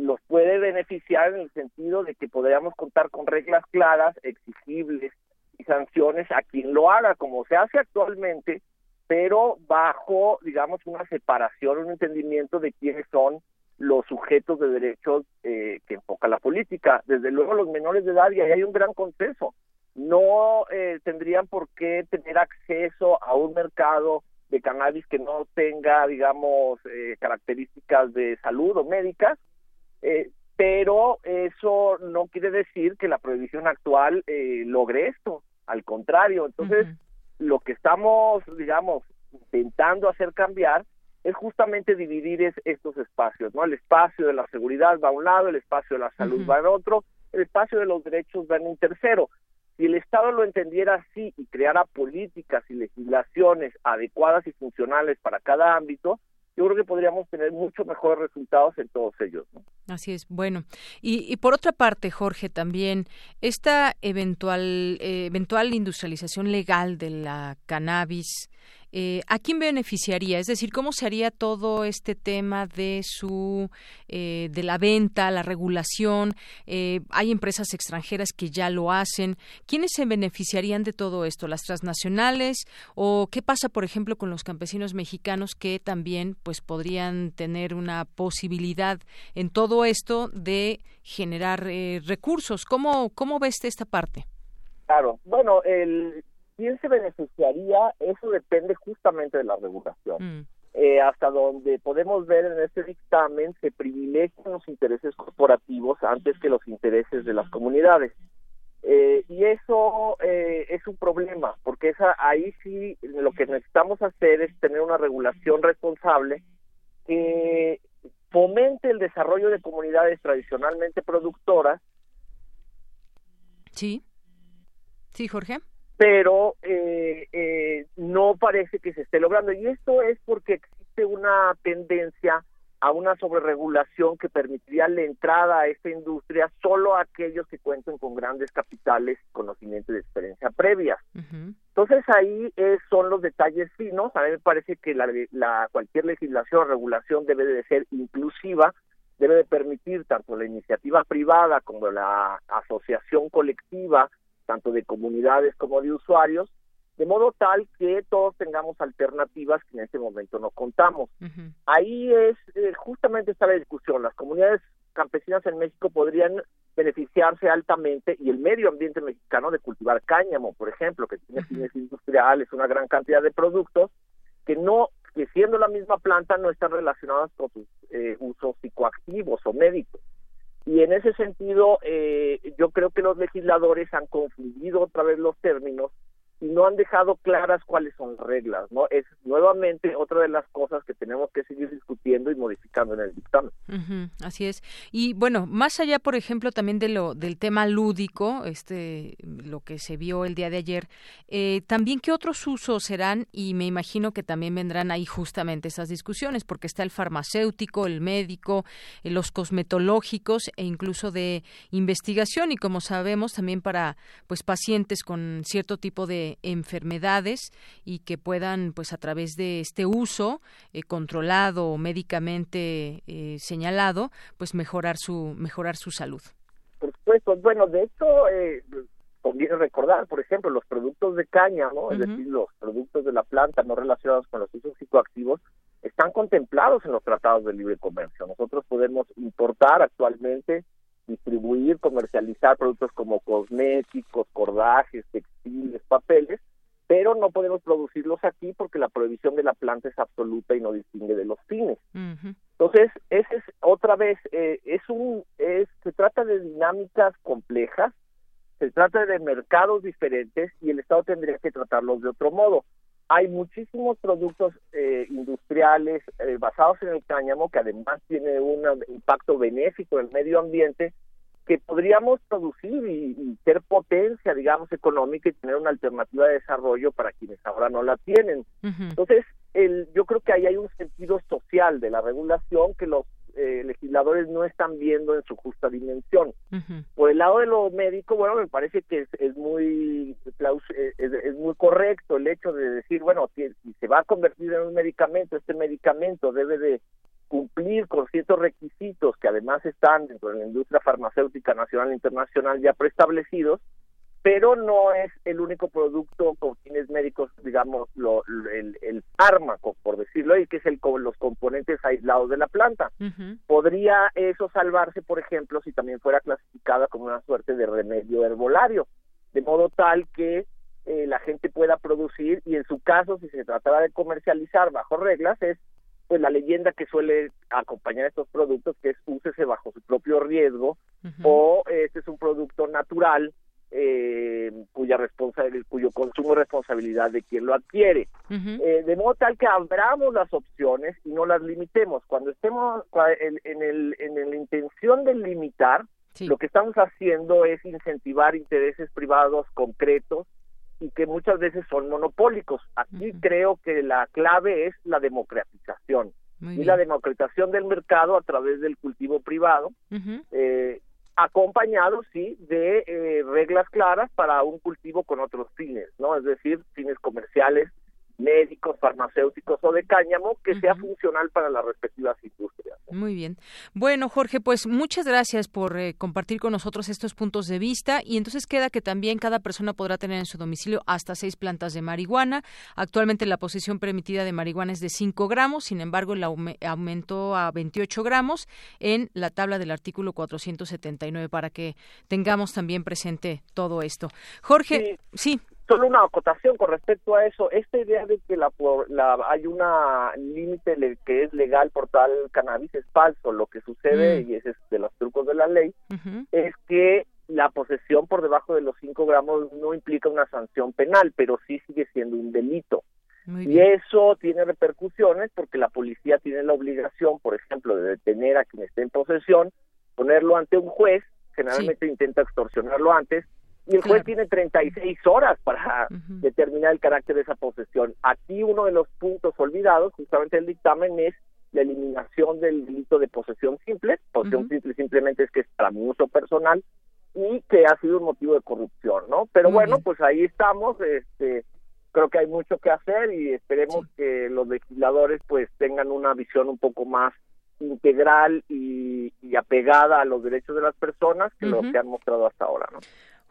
los puede beneficiar en el sentido de que podríamos contar con reglas claras, exigibles, y sanciones a quien lo haga, como se hace actualmente, pero bajo, digamos, una separación, un entendimiento de quiénes son los sujetos de derechos eh, que enfoca la política. Desde luego los menores de edad, y ahí hay un gran consenso, no eh, tendrían por qué tener acceso a un mercado de cannabis que no tenga, digamos, eh, características de salud o médicas, pero eso no quiere decir que la prohibición actual eh, logre esto, al contrario, entonces lo que estamos, digamos, intentando hacer cambiar es justamente dividir estos espacios, ¿no? El espacio de la seguridad va a un lado, el espacio de la salud va en otro, el espacio de los derechos va en un tercero. Si el Estado lo entendiera así y creara políticas y legislaciones adecuadas y funcionales para cada ámbito, yo creo que podríamos tener mucho mejores resultados en todos ellos. Así es. Bueno, y, y, por otra parte, Jorge, también esta eventual eh, eventual industrialización legal de la cannabis eh, ¿A quién beneficiaría? Es decir, ¿cómo se haría todo este tema de su eh, de la venta, la regulación? Eh, hay empresas extranjeras que ya lo hacen. ¿Quiénes se beneficiarían de todo esto? ¿Las transnacionales? ¿O qué pasa, por ejemplo, con los campesinos mexicanos que también pues podrían tener una posibilidad en todo esto de generar recursos? ¿Cómo, ¿Cómo ves esta parte? Claro, bueno, el, ¿Quién se beneficiaría? Eso depende justamente de la regulación. Mm. Eh, hasta donde podemos ver en este dictamen se privilegian los intereses corporativos antes que los intereses de las comunidades. Eh, y eso eh, es un problema, porque esa, ahí sí lo que necesitamos hacer es tener una regulación responsable que fomente el desarrollo de comunidades tradicionalmente productoras. Sí. Sí, Jorge pero eh, eh, no parece que se esté logrando. Y esto es porque existe una tendencia a una sobreregulación que permitiría la entrada a esta industria solo a aquellos que cuenten con grandes capitales, conocimiento y experiencia previa. Entonces ahí son los detalles finos. A mí me parece que la, la, cualquier legislación o regulación debe de ser inclusiva, debe de permitir tanto la iniciativa privada como la asociación colectiva tanto de comunidades como de usuarios, de modo tal que todos tengamos alternativas que en este momento no contamos. Ahí es eh, justamente está la discusión. Las comunidades campesinas en México podrían beneficiarse altamente y el medio ambiente mexicano de cultivar cáñamo, por ejemplo, que tiene fines industriales, una gran cantidad de productos que no que siendo la misma planta no están relacionadas con sus eh, usos psicoactivos o médicos. Y en ese sentido, eh, yo creo que los legisladores han confundido otra vez los términos no han dejado claras cuáles son las reglas, ¿no? Es nuevamente otra de las cosas que tenemos que seguir discutiendo y modificando en el dictamen. así es. Y bueno, más allá, por ejemplo, también de lo del tema lúdico, este, lo que se vio el día de ayer, eh, también qué otros usos serán y me imagino que también vendrán ahí justamente esas discusiones, porque está el farmacéutico, el médico, eh, los cosmetológicos e incluso de investigación y como sabemos también para pues pacientes con cierto tipo de enfermedades y que puedan pues a través de este uso eh, controlado o médicamente eh, señalado, pues mejorar su mejorar su salud. Por supuesto, bueno, de hecho eh, conviene recordar, por ejemplo, los productos de caña, ¿no? Es decir, los productos de la planta no relacionados con los usos psicoactivos están contemplados en los tratados de libre comercio. Nosotros podemos importar actualmente, distribuir, comercializar productos como cosméticos, cordajes, textiles, papeles, pero no podemos producirlos aquí porque la prohibición de la planta es absoluta y no distingue de los fines. Entonces, ese es otra vez, eh, es un, es, se trata de dinámicas complejas, se trata de mercados diferentes y el Estado tendría que tratarlos de otro modo. Hay muchísimos productos eh, industriales eh, basados en el cáñamo que además tiene un impacto benéfico en el medio ambiente que podríamos producir y, ser potencia, digamos, económica y tener una alternativa de desarrollo para quienes ahora no la tienen. Entonces, el, yo creo que ahí hay un sentido social de la regulación que los eh, legisladores no están viendo en su justa dimensión. Por el lado de lo médico, bueno, me parece que es, es muy es, es, muy correcto el hecho de decir, bueno, si, si se va a convertir en un medicamento, este medicamento debe de cumplir con ciertos requisitos que además están dentro de la industria farmacéutica nacional e internacional ya preestablecidos, pero no es el único producto con fines médicos, digamos, lo, el, fármaco, por decirlo, y que es el los componentes aislados de la planta. Podría eso salvarse, por ejemplo, si también fuera clasificada como una suerte de remedio herbolario, de modo tal que eh, la gente pueda producir y en su caso, si se tratara de comercializar bajo reglas, es pues la leyenda que suele acompañar estos productos que es úsese bajo su propio riesgo o este es un producto natural eh, cuya responsabilidad, cuyo consumo es responsabilidad de quien lo adquiere. Eh, de modo tal que abramos las opciones y no las limitemos. Cuando estemos en, en, el, en la intención de limitar, lo que estamos haciendo es incentivar intereses privados concretos y que muchas veces son monopólicos. Aquí creo que la clave es la democratización y la democratización del mercado a través del cultivo privado, eh, acompañado, sí, de eh, reglas claras para un cultivo con otros fines, ¿no? Es decir, fines comerciales, médicos, farmacéuticos o de cáñamo que sea funcional para las respectivas industrias. Muy bien. Bueno, Jorge, pues muchas gracias por eh, compartir con nosotros estos puntos de vista y entonces queda que también cada persona podrá tener en su domicilio hasta seis plantas de marihuana. Actualmente la posesión permitida de marihuana es de 5 gramos, sin embargo, la aumentó a 28 gramos en la tabla del artículo 479 para que tengamos también presente todo esto. Jorge, sí. Solo una acotación con respecto a eso. Esta idea de que la, la hay una límite que es legal por tal cannabis es falso. Lo que sucede, mm. y ese es de los trucos de la ley, es que la posesión por debajo de los 5 gramos no implica una sanción penal, pero sí sigue siendo un delito. y eso tiene repercusiones porque la policía tiene la obligación, por ejemplo, de detener a quien esté en posesión, ponerlo ante un juez, generalmente intenta extorsionarlo antes, y el juez tiene 36 horas para determinar el carácter de esa posesión. Aquí uno de los puntos olvidados, justamente el dictamen, es la eliminación del delito de posesión simple. Posesión simple simplemente es que es para mi uso personal y que ha sido un motivo de corrupción, ¿no? Pero bueno, pues ahí estamos, este creo que hay mucho que hacer y esperemos que los legisladores pues tengan una visión un poco más integral y, apegada a los derechos de las personas que lo que han mostrado hasta ahora, ¿no?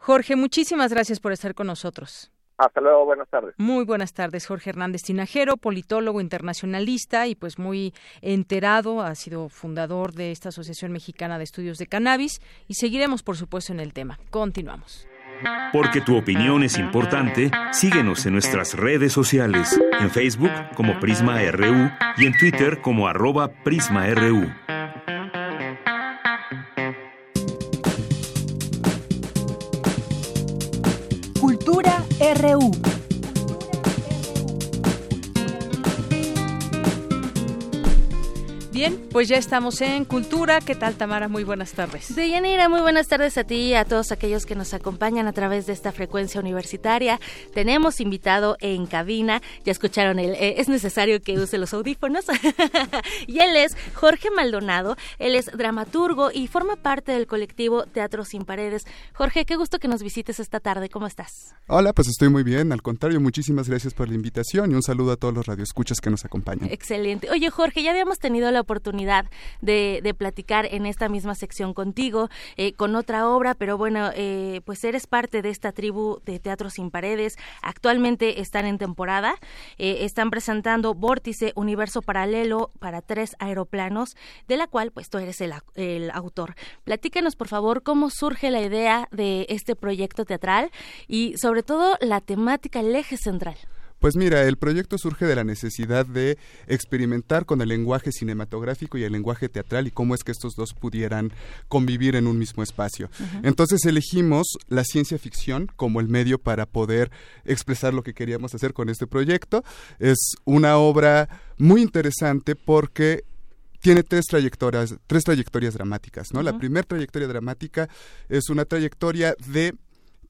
Jorge, muchísimas gracias por estar con nosotros. Hasta luego, buenas tardes. Muy buenas tardes, Jorge Hernández Tinajero, politólogo internacionalista y pues muy enterado, ha sido fundador de esta Asociación Mexicana de Estudios de Cannabis y seguiremos, por supuesto, en el tema. Continuamos. Porque tu opinión es importante, síguenos en nuestras redes sociales, en Facebook como Prisma RU y en Twitter como arroba PrismaRU. RU. Bien, pues ya estamos en Cultura. ¿Qué tal, Tamara? Muy buenas tardes. Deyanira, muy buenas tardes a ti y a todos aquellos que nos acompañan a través de esta frecuencia universitaria. Tenemos invitado en cabina, ya escucharon, el, eh, es necesario que use los audífonos. y él es Jorge Maldonado, él es dramaturgo y forma parte del colectivo Teatro Sin Paredes. Jorge, qué gusto que nos visites esta tarde. ¿Cómo estás? Hola, pues estoy muy bien. Al contrario, muchísimas gracias por la invitación y un saludo a todos los radioescuchas que nos acompañan. Excelente. Oye, Jorge, ya habíamos tenido la oportunidad de, platicar en esta misma sección contigo, eh, con otra obra, pero bueno, eh, pues eres parte de esta tribu de Teatro Sin Paredes. Actualmente están en temporada, eh, están presentando Vórtice, Universo Paralelo para tres aeroplanos, de la cual pues tú eres el, el autor. Platícanos, por favor, cómo surge la idea de este proyecto teatral y sobre todo la temática, el eje central. Pues mira, el proyecto surge de la necesidad de experimentar con el lenguaje cinematográfico y el lenguaje teatral y cómo es que estos dos pudieran convivir en un mismo espacio. Entonces elegimos la ciencia ficción como el medio para poder expresar lo que queríamos hacer con este proyecto. Es una obra muy interesante porque tiene tres trayectorias, tres trayectorias dramáticas, ¿no? La primera trayectoria dramática es una trayectoria de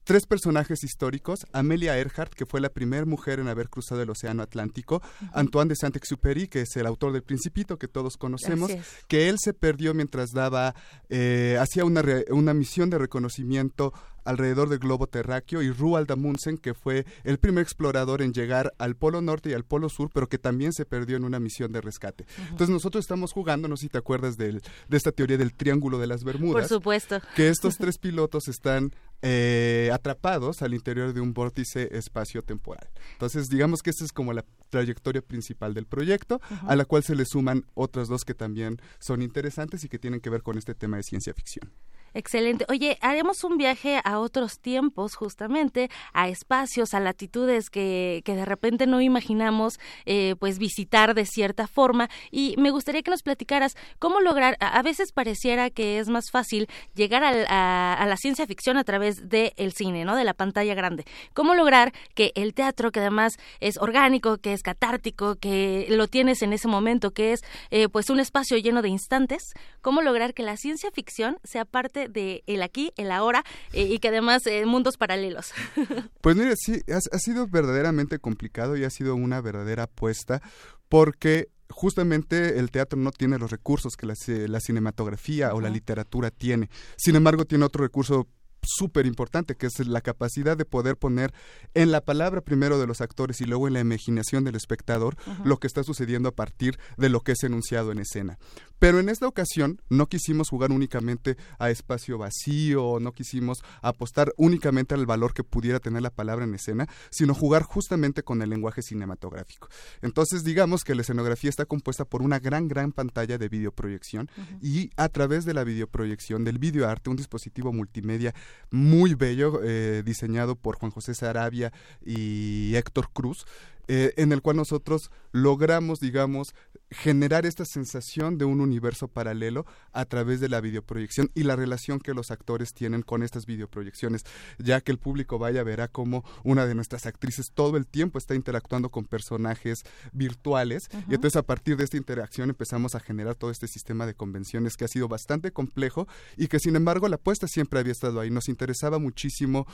tres personajes históricos, Amelia Earhart, que fue la primera mujer en haber cruzado el Océano Atlántico, Antoine de Saint-Exupéry, que es el autor del Principito, que todos conocemos, que él se perdió mientras daba, eh, hacía una, una misión de reconocimiento alrededor del globo terráqueo y Roald Amundsen, que fue el primer explorador en llegar al Polo Norte y al Polo Sur, pero que también se perdió en una misión de rescate. Entonces nosotros estamos jugando, no sé si te acuerdas del, de esta teoría del Triángulo de las Bermudas. Por supuesto. Que estos tres pilotos están eh, atrapados al interior de un vórtice espacio-temporal. Entonces, digamos que esta es como la trayectoria principal del proyecto, a la cual se le suman otras dos que también son interesantes y que tienen que ver con este tema de ciencia ficción. Excelente. Oye, haremos un viaje a otros tiempos, justamente, a espacios, a latitudes que, que de repente no imaginamos, eh, pues, visitar de cierta forma. Y me gustaría que nos platicaras cómo lograr, a, veces pareciera que es más fácil llegar a, a, la ciencia ficción a través del cine, ¿no? De la pantalla grande. ¿Cómo lograr que el teatro, que además es orgánico, que es catártico, que lo tienes en ese momento, que es, eh, pues, un espacio lleno de instantes, cómo lograr que la ciencia ficción sea parte de el aquí, el ahora eh, y que además eh, mundos paralelos. Pues mire, sí, ha, sido verdaderamente complicado y ha sido una verdadera apuesta porque justamente el teatro no tiene los recursos que la, la cinematografía o la literatura tiene. Sin embargo, tiene otro recurso súper importante, que es la capacidad de poder poner en la palabra primero de los actores y luego en la imaginación del espectador lo que está sucediendo a partir de lo que es enunciado en escena. Pero en esta ocasión no quisimos jugar únicamente a espacio vacío, no quisimos apostar únicamente al valor que pudiera tener la palabra en escena, sino jugar justamente con el lenguaje cinematográfico. Entonces digamos que la escenografía está compuesta por una gran, gran pantalla de videoproyección y a través de la videoproyección, del videoarte, un dispositivo multimedia muy bello, eh, diseñado por Juan José Sarabia y Héctor Cruz, eh, en el cual nosotros logramos, digamos, generar esta sensación de un universo paralelo a través de la videoproyección y la relación que los actores tienen con estas videoproyecciones, ya que el público vaya verá cómo una de nuestras actrices todo el tiempo está interactuando con personajes virtuales. Y entonces a partir de esta interacción empezamos a generar todo este sistema de convenciones que ha sido bastante complejo y que sin embargo la apuesta siempre había estado ahí, nos interesaba muchísimo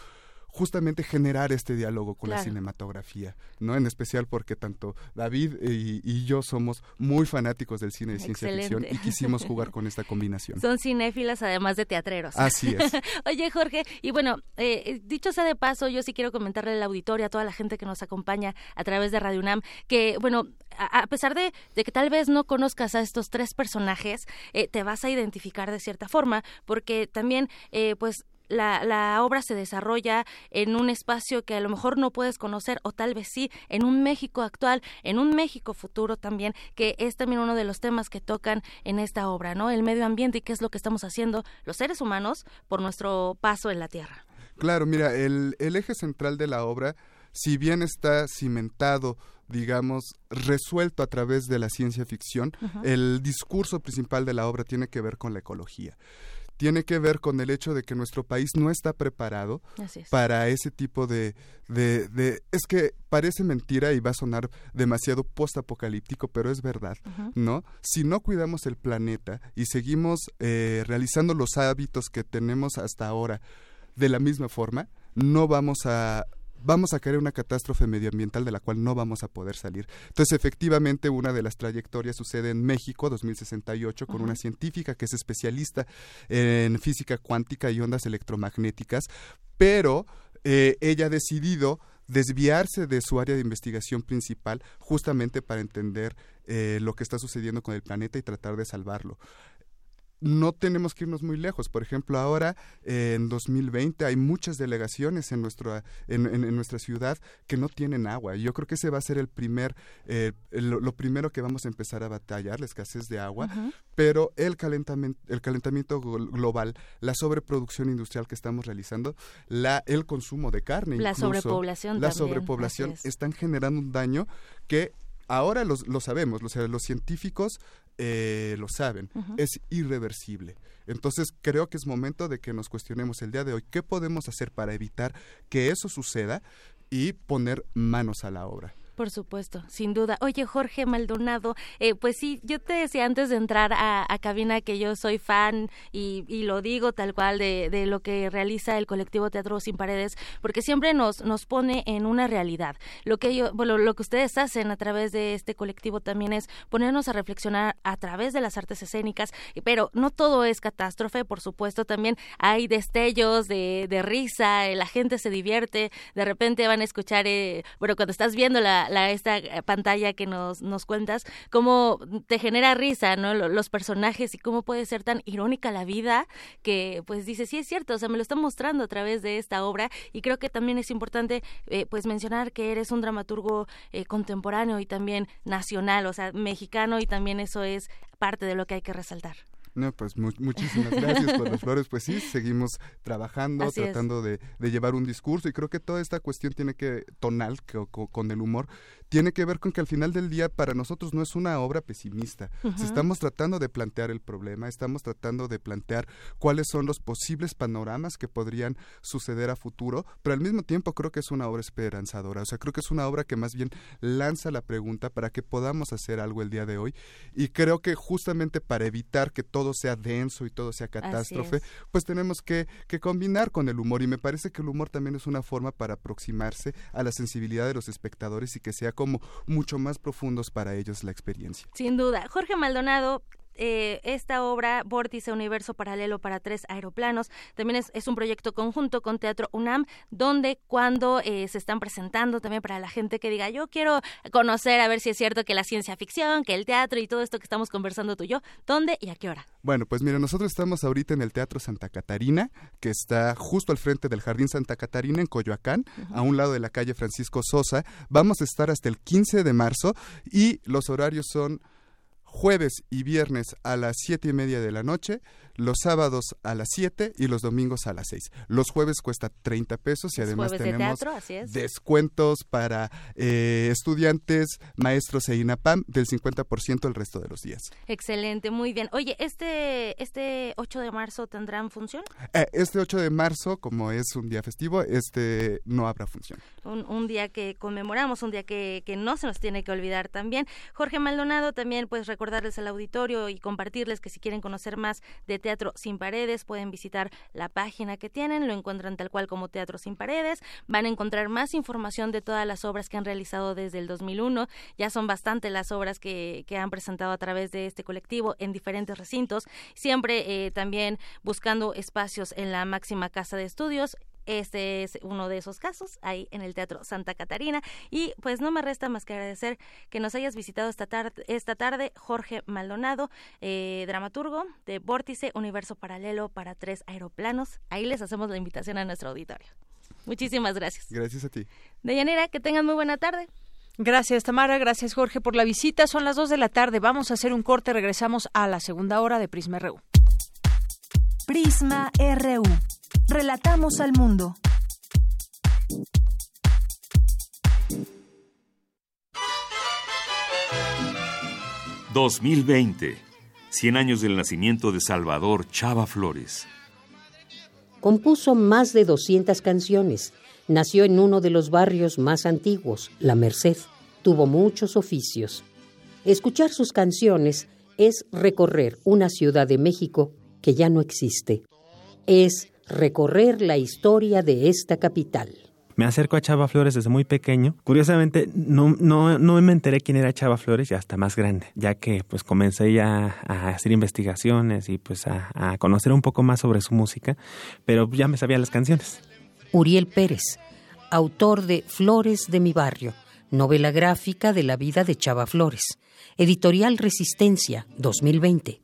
justamente generar este diálogo con la cinematografía, ¿no? En especial porque tanto David y, yo somos muy fanáticos del cine de ciencia ficción y quisimos jugar con esta combinación. Son cinéfilas además de teatreros. Así es. Oye, Jorge, y bueno, eh, dicho sea de paso, yo sí quiero comentarle al auditorio, a toda la gente que nos acompaña a través de Radio UNAM, que, bueno, a, pesar de, que tal vez no conozcas a estos tres personajes, eh, te vas a identificar de cierta forma, porque también, eh, pues, la, la obra se desarrolla en un espacio que a lo mejor no puedes conocer o tal vez sí, en un México actual, en un México futuro también, que es también uno de los temas que tocan en esta obra, ¿no? El medio ambiente y qué es lo que estamos haciendo los seres humanos por nuestro paso en la Tierra. Claro, mira, el, el eje central de la obra, si bien está cimentado digamos, resuelto a través de la ciencia ficción, el discurso principal de la obra tiene que ver con la ecología tiene que ver con el hecho de que nuestro país no está preparado para ese tipo de, de, Es que parece mentira y va a sonar demasiado post-apocalíptico, pero es verdad, ¿no? Si no cuidamos el planeta y seguimos eh, realizando los hábitos que tenemos hasta ahora de la misma forma, no vamos a vamos a caer en una catástrofe medioambiental de la cual no vamos a poder salir. Entonces, efectivamente, una de las trayectorias sucede en México, 2068, con una científica que es especialista en física cuántica y ondas electromagnéticas, pero eh, ella ha decidido desviarse de su área de investigación principal justamente para entender eh, lo que está sucediendo con el planeta y tratar de salvarlo no tenemos que irnos muy lejos. Por ejemplo, ahora en 2020 hay muchas delegaciones en, nuestro, en, nuestra ciudad que no tienen agua. Yo creo que ese va a ser el primer, eh, lo, primero que vamos a empezar a batallar, la escasez de agua. Pero el calentamiento, el calentamiento global, la sobreproducción industrial que estamos realizando, la, el consumo de carne, la sobrepoblación, la sobrepoblación están generando un daño que ahora lo sabemos, los, los científicos eh, lo saben, es irreversible. Entonces creo que es momento de que nos cuestionemos el día de hoy qué podemos hacer para evitar que eso suceda y poner manos a la obra. Por supuesto, sin duda. Oye, Jorge Maldonado, eh, pues sí, yo te decía antes de entrar a, cabina que yo soy fan y, lo digo tal cual de, lo que realiza el colectivo Teatro Sin Paredes, porque siempre nos, nos pone en una realidad. Lo que, yo, bueno, lo que ustedes hacen a través de este colectivo también es ponernos a reflexionar a través de las artes escénicas, pero no todo es catástrofe, por supuesto, también hay destellos de, de risa, la gente se divierte, de repente van a escuchar, eh, bueno, cuando estás viendo la, esta eh, pantalla que nos, nos cuentas, cómo te genera risa, ¿no? Los personajes y cómo puede ser tan irónica la vida que pues dice, sí es cierto, o sea, me lo está mostrando a través de esta obra y creo que también es importante eh, pues mencionar que eres un dramaturgo eh, contemporáneo y también nacional, o sea, mexicano y también eso es parte de lo que hay que resaltar. No, pues muchísimas gracias por las flores. Pues sí, seguimos trabajando, tratando de, llevar un discurso y creo que toda esta cuestión tiene que, tonal, con el humor, tiene que ver con que al final del día para nosotros no es una obra pesimista. estamos tratando de plantear el problema, estamos tratando de plantear cuáles son los posibles panoramas que podrían suceder a futuro, pero al mismo tiempo creo que es una obra esperanzadora. O sea, creo que es una obra que más bien lanza la pregunta para que podamos hacer algo el día de hoy. Y creo que justamente para evitar que todo sea denso y todo sea catástrofe, pues tenemos que, que combinar con el humor. Y me parece que el humor también es una forma para aproximarse a la sensibilidad de los espectadores y que sea como mucho más profundos para ellos la experiencia. Sin duda. Jorge Maldonado, eh, esta obra, Vórtice Universo Paralelo para tres aeroplanos, también es, un proyecto conjunto con Teatro UNAM, donde cuando eh, se están presentando también para la gente que diga, yo quiero conocer a ver si es cierto que la ciencia ficción, que el teatro y todo esto que estamos conversando tú y yo, ¿dónde y a qué hora? Bueno, pues mira, nosotros estamos ahorita en el Teatro Santa Catarina, que está justo al frente del Jardín Santa Catarina en Coyoacán, a un lado de la calle Francisco Sosa. Vamos a estar hasta el 15 de marzo y los horarios son jueves y viernes a las siete y media de la noche, los sábados a las 7 y los domingos a las 6. Los jueves cuesta 30 pesos y además tenemos descuentos para eh, estudiantes, maestros e INAPAM del 50% el resto de los días. Excelente, muy bien. Oye, ¿este, este 8 de marzo tendrán función? Eh, este 8 de marzo, como es un día festivo, este no habrá función. Un, día que conmemoramos, un día que, que no se nos tiene que olvidar también. Jorge Maldonado, también pues recordarles al auditorio y compartirles que si quieren conocer más de Teatro Sin Paredes, pueden visitar la página que tienen, lo encuentran tal cual como Teatro Sin Paredes, van a encontrar más información de todas las obras que han realizado desde el 2001, ya son bastante las obras que, que han presentado a través de este colectivo en diferentes recintos, siempre eh, también buscando espacios en la máxima casa de estudios, este es uno de esos casos ahí en el Teatro Santa Catarina. Y pues no me resta más que agradecer que nos hayas visitado esta, tarde, esta tarde, Jorge Maldonado, eh, dramaturgo de Vórtice, Universo Paralelo para tres aeroplanos. Ahí les hacemos la invitación a nuestro auditorio. Muchísimas gracias. Gracias a ti. Deyanira, que tengan muy buena tarde. Gracias, Tamara. Gracias, Jorge, por la visita. Son las dos de la tarde. Vamos a hacer un corte. Regresamos a la segunda hora de Prisma RU. Prisma RU. Relatamos al mundo. ...2020... 100 años del nacimiento de Salvador Chava Flores. Compuso más de 200 canciones. Nació en uno de los barrios más antiguos, La Merced. Tuvo muchos oficios. Escuchar sus canciones es recorrer una ciudad de México que ya no existe. Es recorrer la historia de esta capital. Me acerco a Chava Flores desde muy pequeño. Curiosamente, no, no, no me enteré quién era Chava Flores ya hasta más grande, ya que pues comencé ya a hacer investigaciones y pues a, a conocer un poco más sobre su música, pero ya me sabía las canciones. Uriel Pérez, autor de Flores de mi barrio, novela gráfica de la vida de Chava Flores, editorial Resistencia, 2020.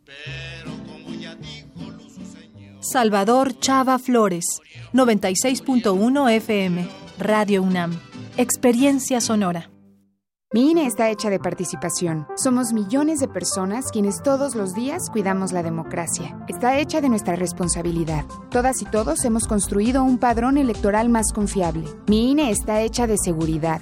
Salvador Chava Flores, 96.1 FM, Radio UNAM. Experiencia sonora. Mi INE está hecha de participación. Somos millones de personas quienes todos los días cuidamos la democracia. Está hecha de nuestra responsabilidad. Todas y todos hemos construido un padrón electoral más confiable. Mi INE está hecha de seguridad.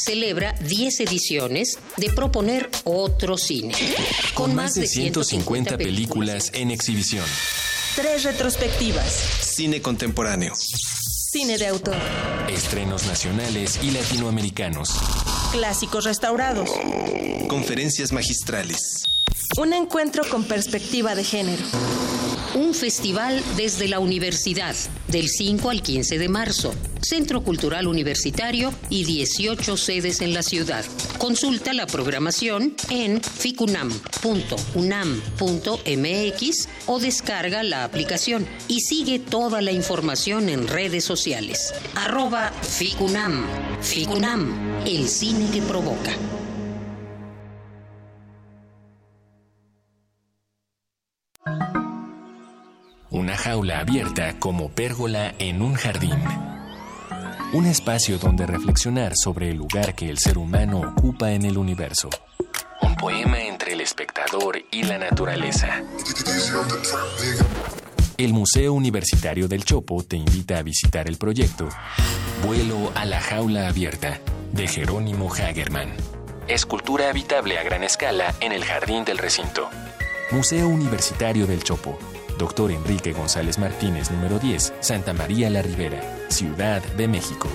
celebra 10 ediciones de proponer otro cine. Con más de 150 películas en exhibición. Tres retrospectivas. Cine contemporáneo. Cine de autor. Estrenos nacionales y latinoamericanos. Clásicos restaurados. Conferencias magistrales. Un encuentro con perspectiva de género. Un festival desde la universidad, del 5 al 15 de marzo. Centro Cultural Universitario y 18 sedes en la ciudad. Consulta la programación en ficunam.unam.mx o descarga la aplicación y sigue toda la información en redes sociales. Arroba Ficunam. Ficunam, el cine que provoca. Una jaula abierta como pérgola en un jardín. Un espacio donde reflexionar sobre el lugar que el ser humano ocupa en el universo. Un poema entre el espectador y la naturaleza. El Museo Universitario del Chopo te invita a visitar el proyecto Vuelo a la jaula abierta de Jerónimo Hagerman. Escultura habitable a gran escala en el jardín del recinto. Museo Universitario del Chopo. Dr. Enrique González Martínez, número 10, Santa María la Ribera, Ciudad de México.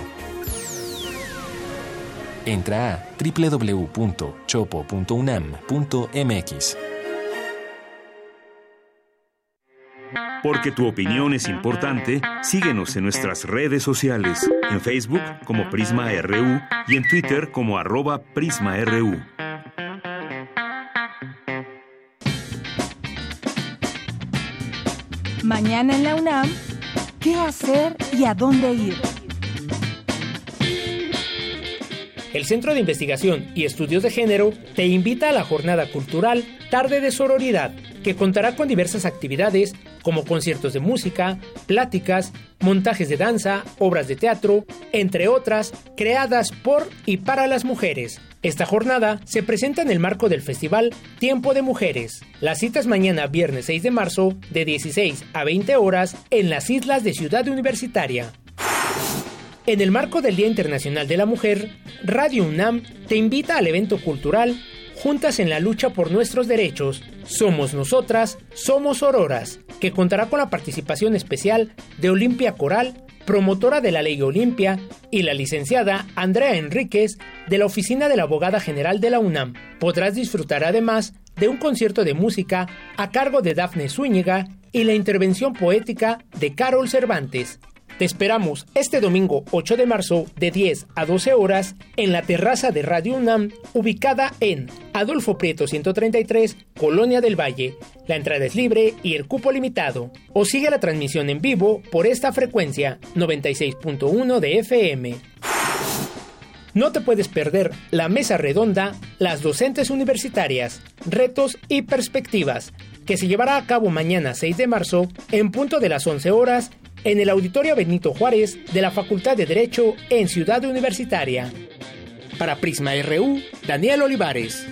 Entra a www.chopo.unam.mx. Porque tu opinión es importante, síguenos en nuestras redes sociales, en Facebook como Prisma RU y en Twitter como arroba PrismaRU. Mañana en la UNAM, ¿qué hacer y a dónde ir? El Centro de Investigación y Estudios de Género te invita a la jornada cultural Tarde de Sororidad, que contará con diversas actividades como conciertos de música, pláticas, montajes de danza, obras de teatro, entre otras, creadas por y para las mujeres. Esta jornada se presenta en el marco del festival Tiempo de Mujeres. La cita es mañana viernes 6 de marzo de 16 a 20 horas en las islas de Ciudad Universitaria. En el marco del Día Internacional de la Mujer, Radio UNAM te invita al evento cultural Juntas en la lucha por nuestros derechos, Somos Nosotras, Somos Auroras, que contará con la participación especial de Olimpia Coral, promotora de la Ley Olimpia, y la licenciada Andrea Enríquez, de la Oficina de la Abogada General de la UNAM. Podrás disfrutar además de un concierto de música a cargo de Dafne Zúñiga y la intervención poética de Carol Cervantes. Te esperamos este domingo 8 de marzo de 10 a 12 horas en la terraza de Radio UNAM, ubicada en Adolfo Prieto 133, Colonia del Valle. La entrada es libre y el cupo limitado. O sigue la transmisión en vivo por esta frecuencia 96.1 de FM. No te puedes perder la mesa redonda Las docentes universitarias, retos y perspectivas, que se llevará a cabo mañana 6 de marzo en punto de las 11 horas en el Auditorio Benito Juárez de la Facultad de Derecho en Ciudad Universitaria. Para Prisma RU, Daniel Olivares.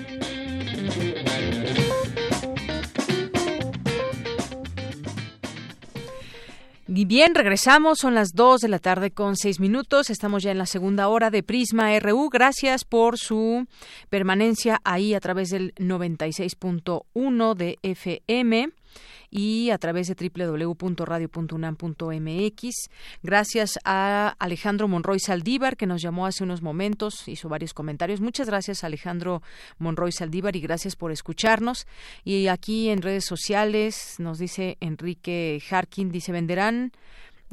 Y bien, regresamos, son las 2 de la tarde con 6 minutos, estamos ya en la segunda hora de Prisma RU, gracias por su permanencia ahí a través del 96.1 de FM y a través de www.radio.unam.mx. Gracias a Alejandro Monroy Saldívar, que nos llamó hace unos momentos, hizo varios comentarios. Muchas gracias, Alejandro Monroy Saldívar, y gracias por escucharnos. Y aquí en redes sociales nos dice Enrique Harkin, dice, venderán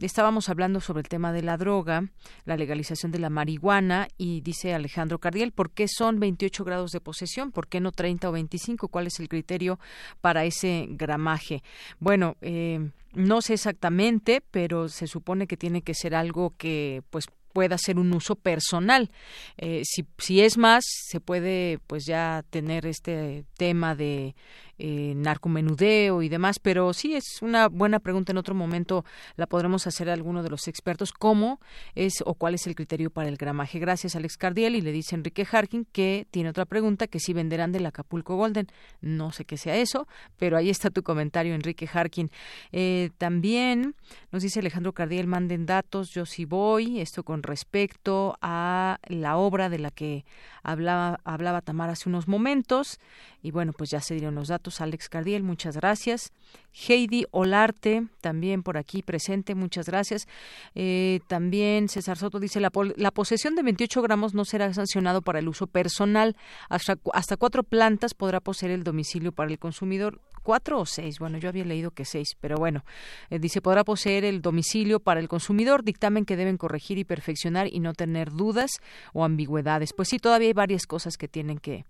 estábamos hablando sobre el tema de la droga, la legalización de la marihuana y dice Alejandro Cardiel, ¿por qué son 28 grados de posesión? ¿Por qué no 30 o 25? ¿Cuál es el criterio para ese gramaje? Bueno, eh, no sé exactamente, pero se supone que tiene que ser algo que pues pueda ser un uso personal. Eh, si, si es más, se puede pues ya tener este tema de eh, narcomenudeo y demás, pero sí es una buena pregunta. En otro momento la podremos hacer a alguno de los expertos cómo es o cuál es el criterio para el gramaje. Gracias, Alex Cardiel. Y le dice Enrique Harkin que tiene otra pregunta, que si venderán del Acapulco Golden. No sé qué sea eso, pero ahí está tu comentario, Enrique Harkin. Eh, también nos dice Alejandro Cardiel, manden datos, yo sí voy. Esto con respecto a la obra de la que hablaba, hablaba Tamara hace unos momentos. Y bueno, pues ya se dieron los datos. Alex Cardiel, muchas gracias. Heidi Olarte, también por aquí presente, muchas gracias. Eh, también César Soto dice, la, posesión de 28 gramos no será sancionado para el uso personal. Hasta, cuatro plantas podrá poseer el domicilio para el consumidor cuatro o seis, bueno, yo había leído que seis, pero bueno, eh, dice, podrá poseer el domicilio para el consumidor, dictamen que deben corregir y perfeccionar y no tener dudas o ambigüedades. Pues sí, todavía hay varias cosas que tienen que,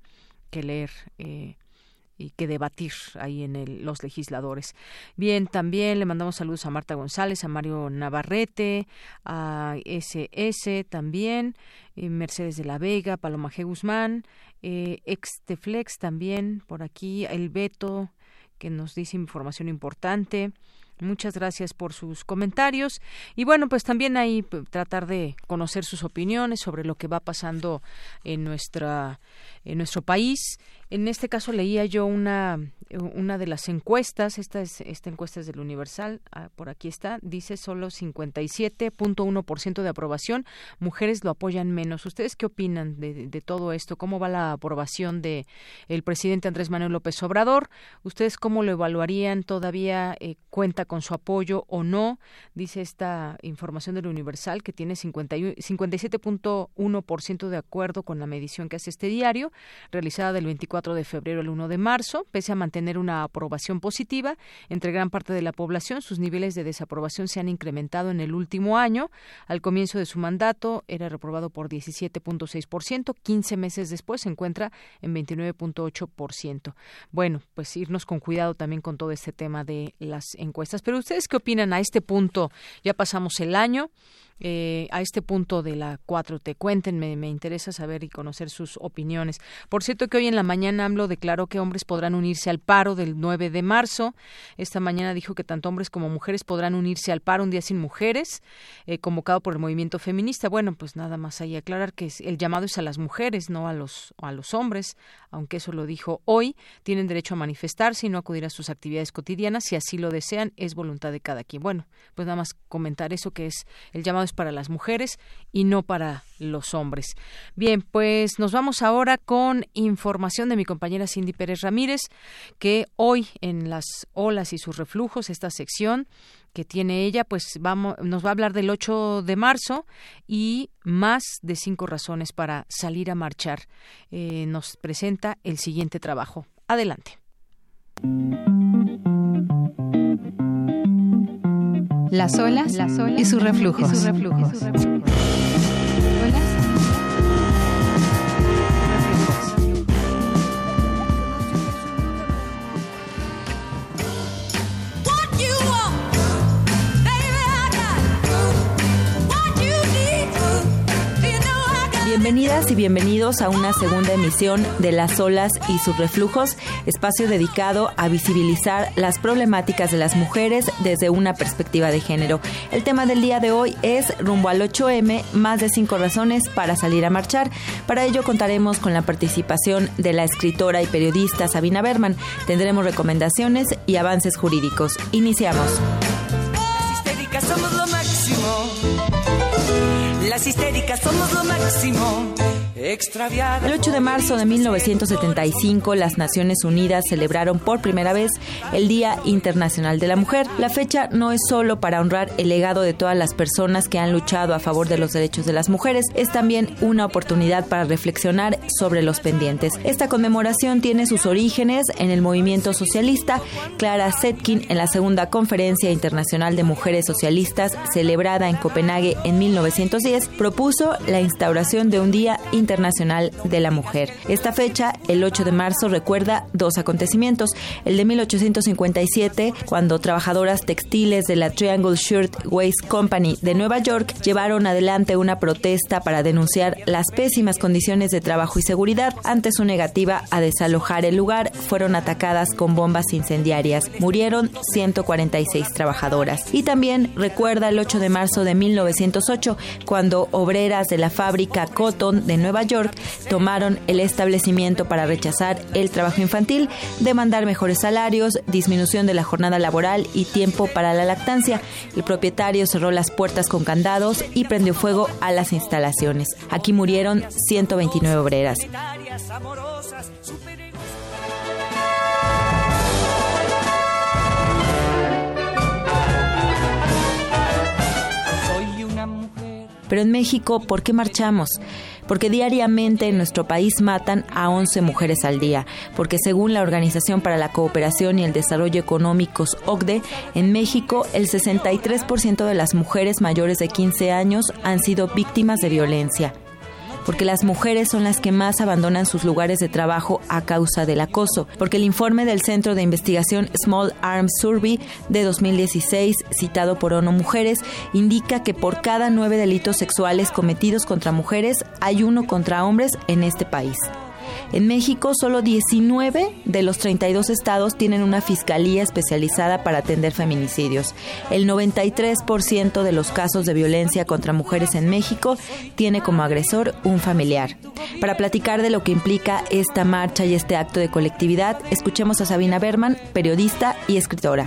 que leer. Eh, y que debatir ahí en el, los legisladores. Bien, también le mandamos saludos a Marta González, a Mario Navarrete, a SS también, eh, Mercedes de la Vega, Paloma G. Guzmán, eh, Exteflex también, por aquí, el Beto, que nos dice información importante. Muchas gracias por sus comentarios y bueno, pues también ahí tratar de conocer sus opiniones sobre lo que va pasando en nuestra en nuestro país. En este caso leía yo una una de las encuestas, esta es esta encuesta es del Universal, ah, por aquí está, dice solo 57.1% de aprobación, mujeres lo apoyan menos. ¿Ustedes qué opinan de, de, todo esto? ¿Cómo va la aprobación de el presidente Andrés Manuel López Obrador? ¿Ustedes cómo lo evaluarían? ¿Todavía eh, cuenta con su apoyo o no? Dice esta información del Universal que tiene 57.1% de acuerdo con la medición que hace este diario, realizada del 24 de febrero al 1 de marzo, pese a mantener una aprobación positiva entre gran parte de la población, sus niveles de desaprobación se han incrementado en el último año. Al comienzo de su mandato era reprobado por 17.6%, 15 meses después se encuentra en 29.8%. Bueno, pues irnos con cuidado también con todo este tema de las encuestas. Pero ustedes qué opinan a este punto? Ya pasamos el año. Eh, a este punto de la 4T. Cuéntenme, me interesa saber y conocer sus opiniones. Por cierto que hoy en la mañana AMLO declaró que hombres podrán unirse al paro del 9 de marzo. Esta mañana dijo que tanto hombres como mujeres podrán unirse al paro un día sin mujeres, eh, convocado por el movimiento feminista. Bueno, pues nada más ahí aclarar que el llamado es a las mujeres, no a los, a los hombres, aunque eso lo dijo hoy. Tienen derecho a manifestarse y no acudir a sus actividades cotidianas. Si así lo desean, es voluntad de cada quien. Bueno, pues nada más comentar eso que es el llamado para las mujeres y no para los hombres. Bien, pues nos vamos ahora con información de mi compañera Cindy Pérez Ramírez, que hoy en las olas y sus reflujos, esta sección que tiene ella, pues vamos, nos va a hablar del 8 de marzo y más de cinco razones para salir a marchar. Eh, nos presenta el siguiente trabajo. Adelante. Las olas, Las olas y sus reflujos. Bienvenidas y bienvenidos a una segunda emisión de Las olas y sus reflujos, espacio dedicado a visibilizar las problemáticas de las mujeres desde una perspectiva de género. El tema del día de hoy es rumbo al 8M, más de cinco razones para salir a marchar. Para ello contaremos con la participación de la escritora y periodista Sabina Berman. Tendremos recomendaciones y avances jurídicos. Iniciamos. Las histéricas somos lo máximo. El 8 de marzo de 1975, las Naciones Unidas celebraron por primera vez el Día Internacional de la Mujer. La fecha no es solo para honrar el legado de todas las personas que han luchado a favor de los derechos de las mujeres, es también una oportunidad para reflexionar sobre los pendientes. Esta conmemoración tiene sus orígenes en el movimiento socialista. Clara Zetkin, en la segunda Conferencia Internacional de Mujeres Socialistas, celebrada en Copenhague en 1910, propuso la instauración de un Día Internacional Internacional de la Mujer. Esta fecha, el 8 de marzo, recuerda dos acontecimientos. El de 1857, cuando trabajadoras textiles de la Triangle Shirt Waist Company de Nueva York llevaron adelante una protesta para denunciar las pésimas condiciones de trabajo y seguridad. Ante su negativa a desalojar el lugar, fueron atacadas con bombas incendiarias. Murieron 146 trabajadoras. Y también recuerda el 8 de marzo de 1908, cuando obreras de la fábrica Cotton de Nueva York tomaron el establecimiento para rechazar el trabajo infantil, demandar mejores salarios, disminución de la jornada laboral y tiempo para la lactancia. El propietario cerró las puertas con candados y prendió fuego a las instalaciones. Aquí murieron 129 obreras. Pero en México, ¿por qué marchamos? Porque diariamente en nuestro país matan a 11 mujeres al día, porque según la Organización para la Cooperación y el Desarrollo Económicos OCDE, en México el 63% de las mujeres mayores de 15 años han sido víctimas de violencia porque las mujeres son las que más abandonan sus lugares de trabajo a causa del acoso, porque el informe del Centro de Investigación Small Arms Survey de 2016, citado por ONU Mujeres, indica que por cada nueve delitos sexuales cometidos contra mujeres hay uno contra hombres en este país. En México, solo 19 de los 32 estados tienen una fiscalía especializada para atender feminicidios. El 93% de los casos de violencia contra mujeres en México tiene como agresor un familiar. Para platicar de lo que implica esta marcha y este acto de colectividad, escuchemos a Sabina Berman, periodista y escritora.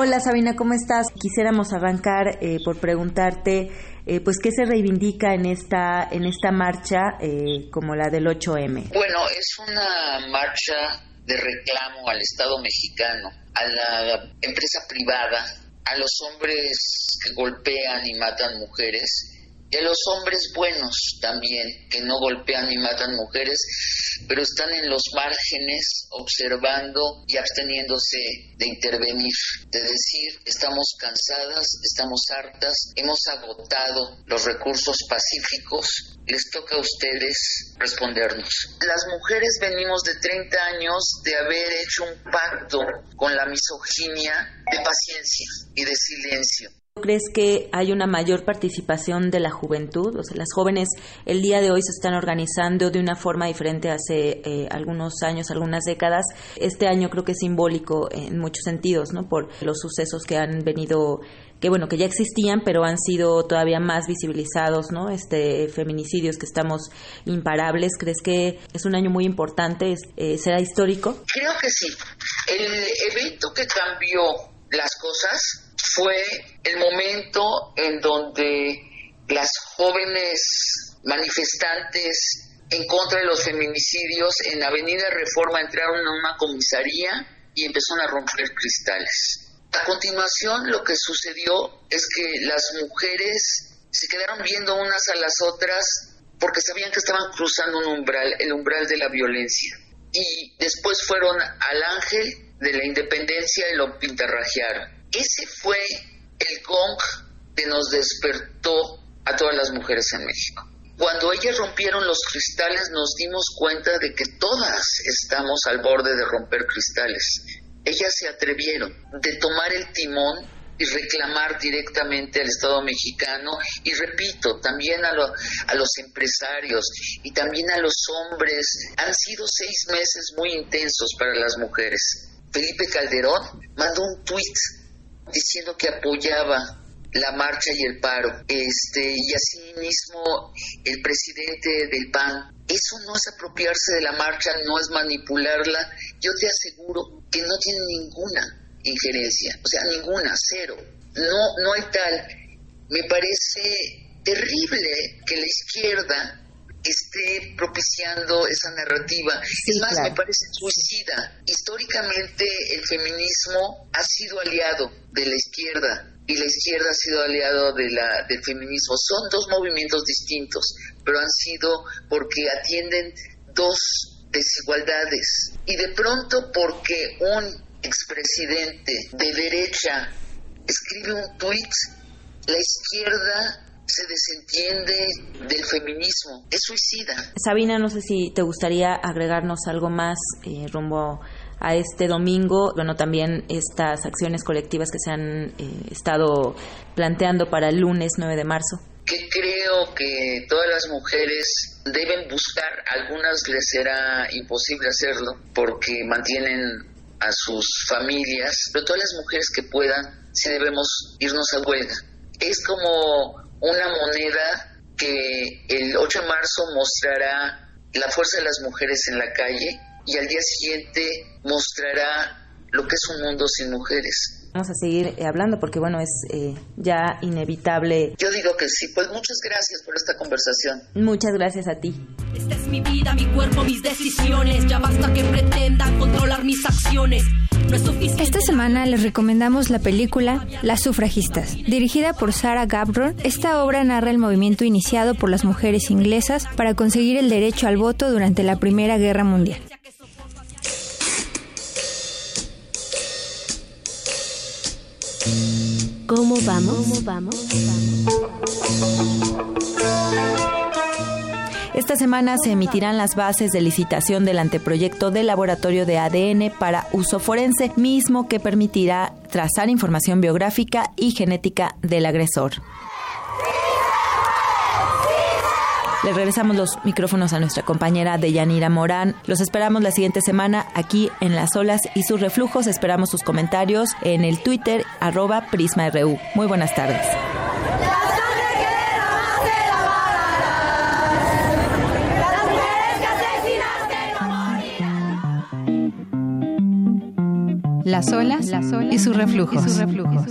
Hola Sabina, ¿cómo estás? Quisiéramos arrancar eh, por preguntarte eh, pues qué se reivindica en esta en esta marcha eh, como la del 8M. Bueno, es una marcha de reclamo al Estado mexicano, a la empresa privada, a los hombres que golpean y matan mujeres a los hombres buenos también, que no golpean ni matan mujeres, pero están en los márgenes observando y absteniéndose de intervenir, de decir, estamos cansadas, estamos hartas, hemos agotado los recursos pacíficos, les toca a ustedes respondernos. Las mujeres venimos de 30 años de haber hecho un pacto con la misoginia de paciencia y de silencio ¿Crees que hay una mayor participación de la juventud? O sea, las jóvenes el día de hoy se están organizando de una forma diferente hace eh, algunos años, algunas décadas. Este año creo que es simbólico en muchos sentidos, ¿no? Por los sucesos que han venido que bueno, que ya existían, pero han sido todavía más visibilizados, ¿no? Este feminicidios que estamos imparables. ¿Crees que es un año muy importante? Eh, ¿Será histórico? Creo que sí. El evento que cambió las cosas fue el momento en donde las jóvenes manifestantes en contra de los feminicidios en Avenida Reforma entraron a una comisaría y empezaron a romper cristales. A continuación lo que sucedió es que las mujeres se quedaron viendo unas a las otras porque sabían que estaban cruzando un umbral, el umbral de la violencia. Y después fueron al ángel de la independencia y lo pintarrajearon. Ese fue el gong que nos despertó a todas las mujeres en México. Cuando ellas rompieron los cristales nos dimos cuenta de que todas estamos al borde de romper cristales. Ellas se atrevieron de tomar el timón y reclamar directamente al Estado mexicano y repito, también a, los empresarios y también a los hombres. Han sido seis meses muy intensos para las mujeres. Felipe Calderón mandó un tuit diciendo que apoyaba la marcha y el paro. Este, y así mismo el presidente del PAN. Eso no es apropiarse de la marcha, no es manipularla. Yo te aseguro que no tiene ninguna injerencia, o sea, ninguna, cero. No, no hay tal. Me parece terrible que la izquierda esté propiciando esa narrativa. es más, me parece suicida. Históricamente el feminismo ha sido aliado de la izquierda y la izquierda ha sido aliado de la, del feminismo. Son dos movimientos distintos, pero han sido porque atienden dos desigualdades. Y de pronto porque un expresidente de derecha escribe un tuit, la izquierda se desentiende del feminismo, es suicida. Sabina, no sé si te gustaría agregarnos algo más eh, rumbo a este domingo, bueno, también estas acciones colectivas que se han eh, estado planteando para el lunes 9 de marzo. Que creo que todas las mujeres deben buscar, algunas les será imposible hacerlo porque mantienen a sus familias, pero todas las mujeres que puedan, sí debemos irnos a huelga. Es como una moneda que el 8 de marzo mostrará la fuerza de las mujeres en la calle y al día siguiente mostrará lo que es un mundo sin mujeres. Vamos a seguir eh, hablando porque, bueno, es eh, ya inevitable. Yo digo que sí, pues muchas gracias por esta conversación. Muchas gracias a ti. Esta es mi vida, mi cuerpo, mis decisiones. Ya basta que pretendan controlar mis acciones. Esta semana les recomendamos la película Las sufragistas. Dirigida por Sarah Gabron, esta obra narra el movimiento iniciado por las mujeres inglesas para conseguir el derecho al voto durante la Primera Guerra Mundial. ¿Cómo vamos? ¿Cómo vamos? Esta semana se emitirán las bases de licitación del anteproyecto del laboratorio de ADN para uso forense, mismo que permitirá trazar información biográfica y genética del agresor. Le regresamos los micrófonos a nuestra compañera Deyanira Morán. Los esperamos la siguiente semana aquí en Las Olas y sus reflujos. Esperamos sus comentarios en el Twitter arroba PrismaRU. Muy buenas tardes. Las olas, y sus reflujos. Y sus reflujos.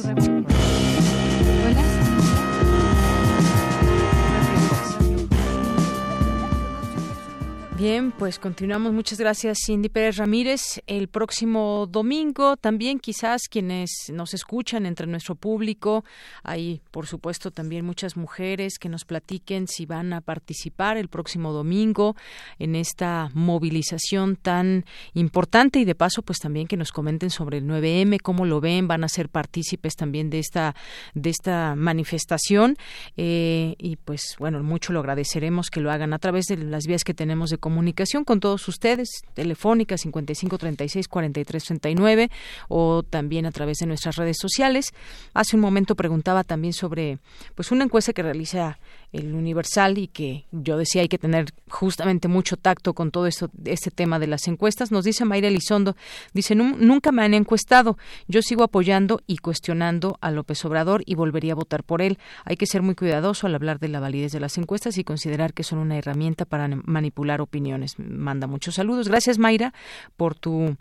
Bien, pues continuamos. Muchas gracias, Cindy Pérez Ramírez. El próximo domingo también quizás quienes nos escuchan entre nuestro público, hay por supuesto también muchas mujeres que nos platiquen si van a participar el próximo domingo en esta movilización tan importante y de paso pues también que nos comenten sobre el 9M, cómo lo ven, van a ser partícipes también de esta de esta manifestación eh, y pues bueno mucho lo agradeceremos que lo hagan a través de las vías que tenemos de comunicación con todos ustedes, telefónica 5536-4339 o también a través de nuestras redes sociales. Hace un momento preguntaba también sobre pues una encuesta que realiza el Universal y que yo decía hay que tener justamente mucho tacto con todo esto, este tema de las encuestas. Nos dice Mayra Elizondo, dice, nunca me han encuestado, yo sigo apoyando y cuestionando a López Obrador y volvería a votar por él. Hay que ser muy cuidadoso al hablar de la validez de las encuestas y considerar que son una herramienta para manipular opiniones Manda muchos saludos. Gracias, Mayra, por tu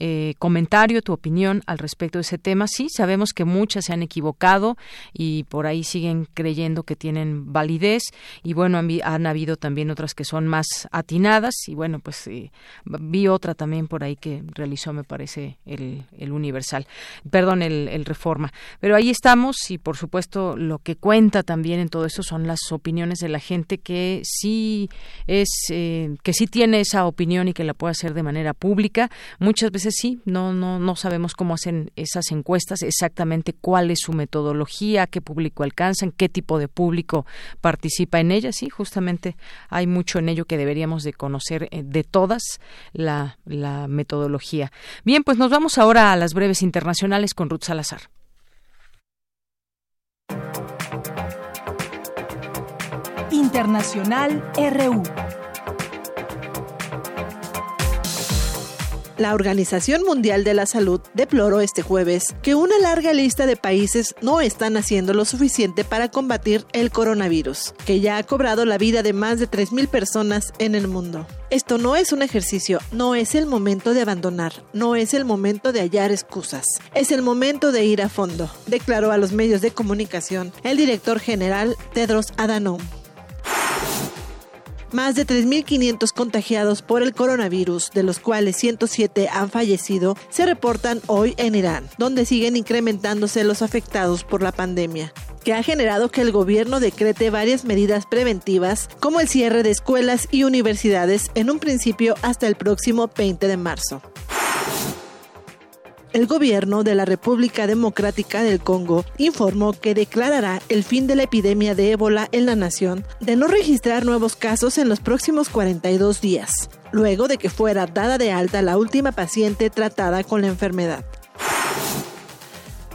eh, comentario, tu opinión al respecto de ese tema. Sí, sabemos que muchas se han equivocado y por ahí siguen creyendo que tienen validez y bueno, han, habido también otras que son más atinadas y bueno, pues eh, vi otra también por ahí que realizó, me parece, el, Universal, perdón, el, Reforma. Pero ahí estamos y por supuesto lo que cuenta también en todo eso son las opiniones de la gente que sí es, eh, que sí tiene esa opinión y que la puede hacer de manera pública. Muchas veces sí, no, no, no sabemos cómo hacen esas encuestas, exactamente cuál es su metodología, qué público alcanzan, qué tipo de público participa en ellas. Sí, justamente hay mucho en ello que deberíamos de conocer eh, de todas la, la metodología. Bien, pues nos vamos ahora a las breves internacionales con Ruth Salazar. Internacional RU. La Organización Mundial de la Salud deploró este jueves que una larga lista de países no están haciendo lo suficiente para combatir el coronavirus, que ya ha cobrado la vida de más de 3.000 personas en el mundo. Esto no es un ejercicio, no es el momento de abandonar, no es el momento de hallar excusas, es el momento de ir a fondo, declaró a los medios de comunicación el director general Tedros Adhanom. Más de 3.500 contagiados por el coronavirus, de los cuales 107 han fallecido, se reportan hoy en Irán, donde siguen incrementándose los afectados por la pandemia que ha generado que el gobierno decrete varias medidas preventivas, como el cierre de escuelas y universidades en un principio hasta el próximo 20 de marzo. El gobierno de la República Democrática del Congo informó que declarará el fin de la epidemia de ébola en la nación de no registrar nuevos casos en los próximos 42 días, luego de que fuera dada de alta la última paciente tratada con la enfermedad.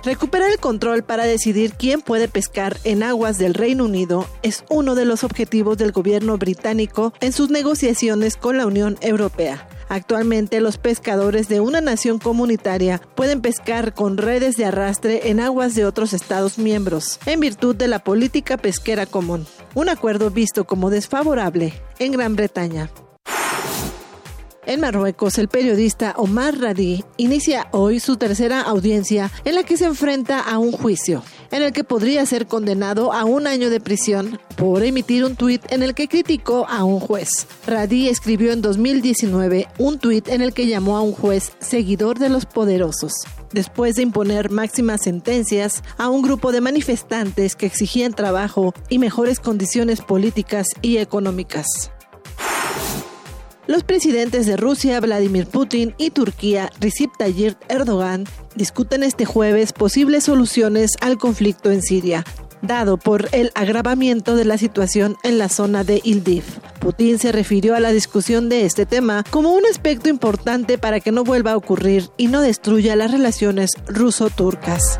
Recuperar el control para decidir quién puede pescar en aguas del Reino Unido es uno de los objetivos del gobierno británico en sus negociaciones con la Unión Europea. Actualmente los pescadores de una nación comunitaria pueden pescar con redes de arrastre en aguas de otros Estados miembros, en virtud de la política pesquera común, un acuerdo visto como desfavorable en Gran Bretaña. En Marruecos, el periodista Omar Radi inicia hoy su tercera audiencia en la que se enfrenta a un juicio, en el que podría ser condenado a un año de prisión por emitir un tuit en el que criticó a un juez. Radi escribió en 2019 un tuit en el que llamó a un juez seguidor de los poderosos después de imponer máximas sentencias a un grupo de manifestantes que exigían trabajo y mejores condiciones políticas y económicas. Los presidentes de Rusia, Vladimir Putin, y Turquía, Recep Tayyip Erdogan, discuten este jueves posibles soluciones al conflicto en Siria, dado por el agravamiento de la situación en la zona de Ildiv. Putin se refirió a la discusión de este tema como un aspecto importante para que no vuelva a ocurrir y no destruya las relaciones ruso-turcas.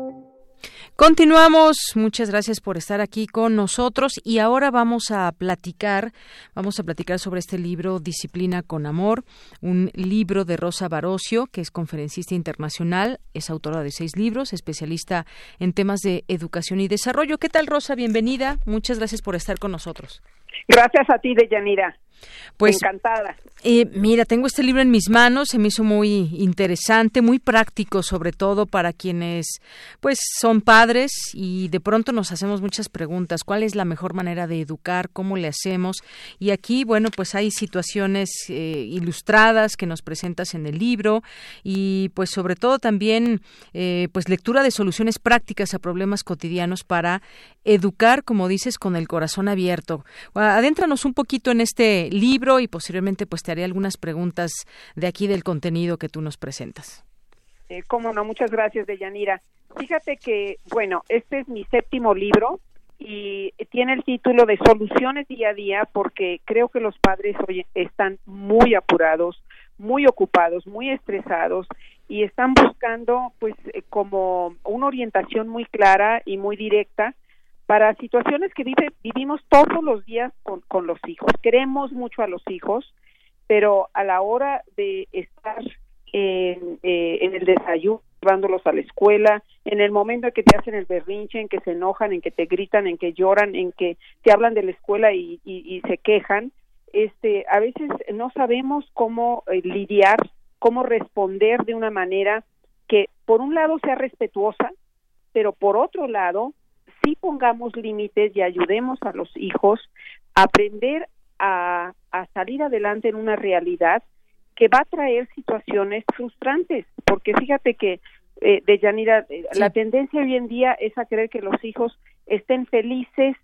Continuamos, muchas gracias por estar aquí con nosotros y ahora vamos a platicar, vamos a platicar sobre este libro Disciplina con Amor, un libro de Rosa Barocio, que es conferencista internacional, es autora de seis libros, especialista en temas de educación y desarrollo. ¿Qué tal, Rosa? Bienvenida, muchas gracias por estar con nosotros. Gracias a ti, Deyanira. Pues, Encantada. Eh, mira, tengo este libro en mis manos, se me hizo muy interesante, muy práctico, sobre todo para quienes, pues, son padres y de pronto nos hacemos muchas preguntas. ¿Cuál es la mejor manera de educar? ¿Cómo le hacemos? Y aquí, bueno, pues hay situaciones eh, ilustradas que nos presentas en el libro y, pues, sobre todo también, eh, pues, lectura de soluciones prácticas a problemas cotidianos para educar, como dices, con el corazón abierto. Adéntranos un poquito en este libro y posteriormente pues te haré algunas preguntas de aquí del contenido que tú nos presentas. Eh, cómo no, muchas gracias, Deyanira. Fíjate que, bueno, este es mi séptimo libro y tiene el título de Soluciones día a día porque creo que los padres hoy están muy apurados, muy ocupados, muy estresados y están buscando pues eh, como una orientación muy clara y muy directa para situaciones que vive, vivimos todos los días con, con los hijos. Queremos mucho a los hijos, pero a la hora de estar en, eh, en el desayuno, llevándolos a la escuela, en el momento en que te hacen el berrinche, en que se enojan, en que te gritan, en que lloran, en que te hablan de la escuela y, y, se quejan, este, a veces no sabemos cómo eh, lidiar, cómo responder de una manera que por un lado sea respetuosa, pero por otro lado sí pongamos límites y ayudemos a los hijos a aprender a, salir adelante en una realidad que va a traer situaciones frustrantes, porque fíjate que eh, de Yanira, eh, la tendencia hoy en día es a querer que los hijos estén felices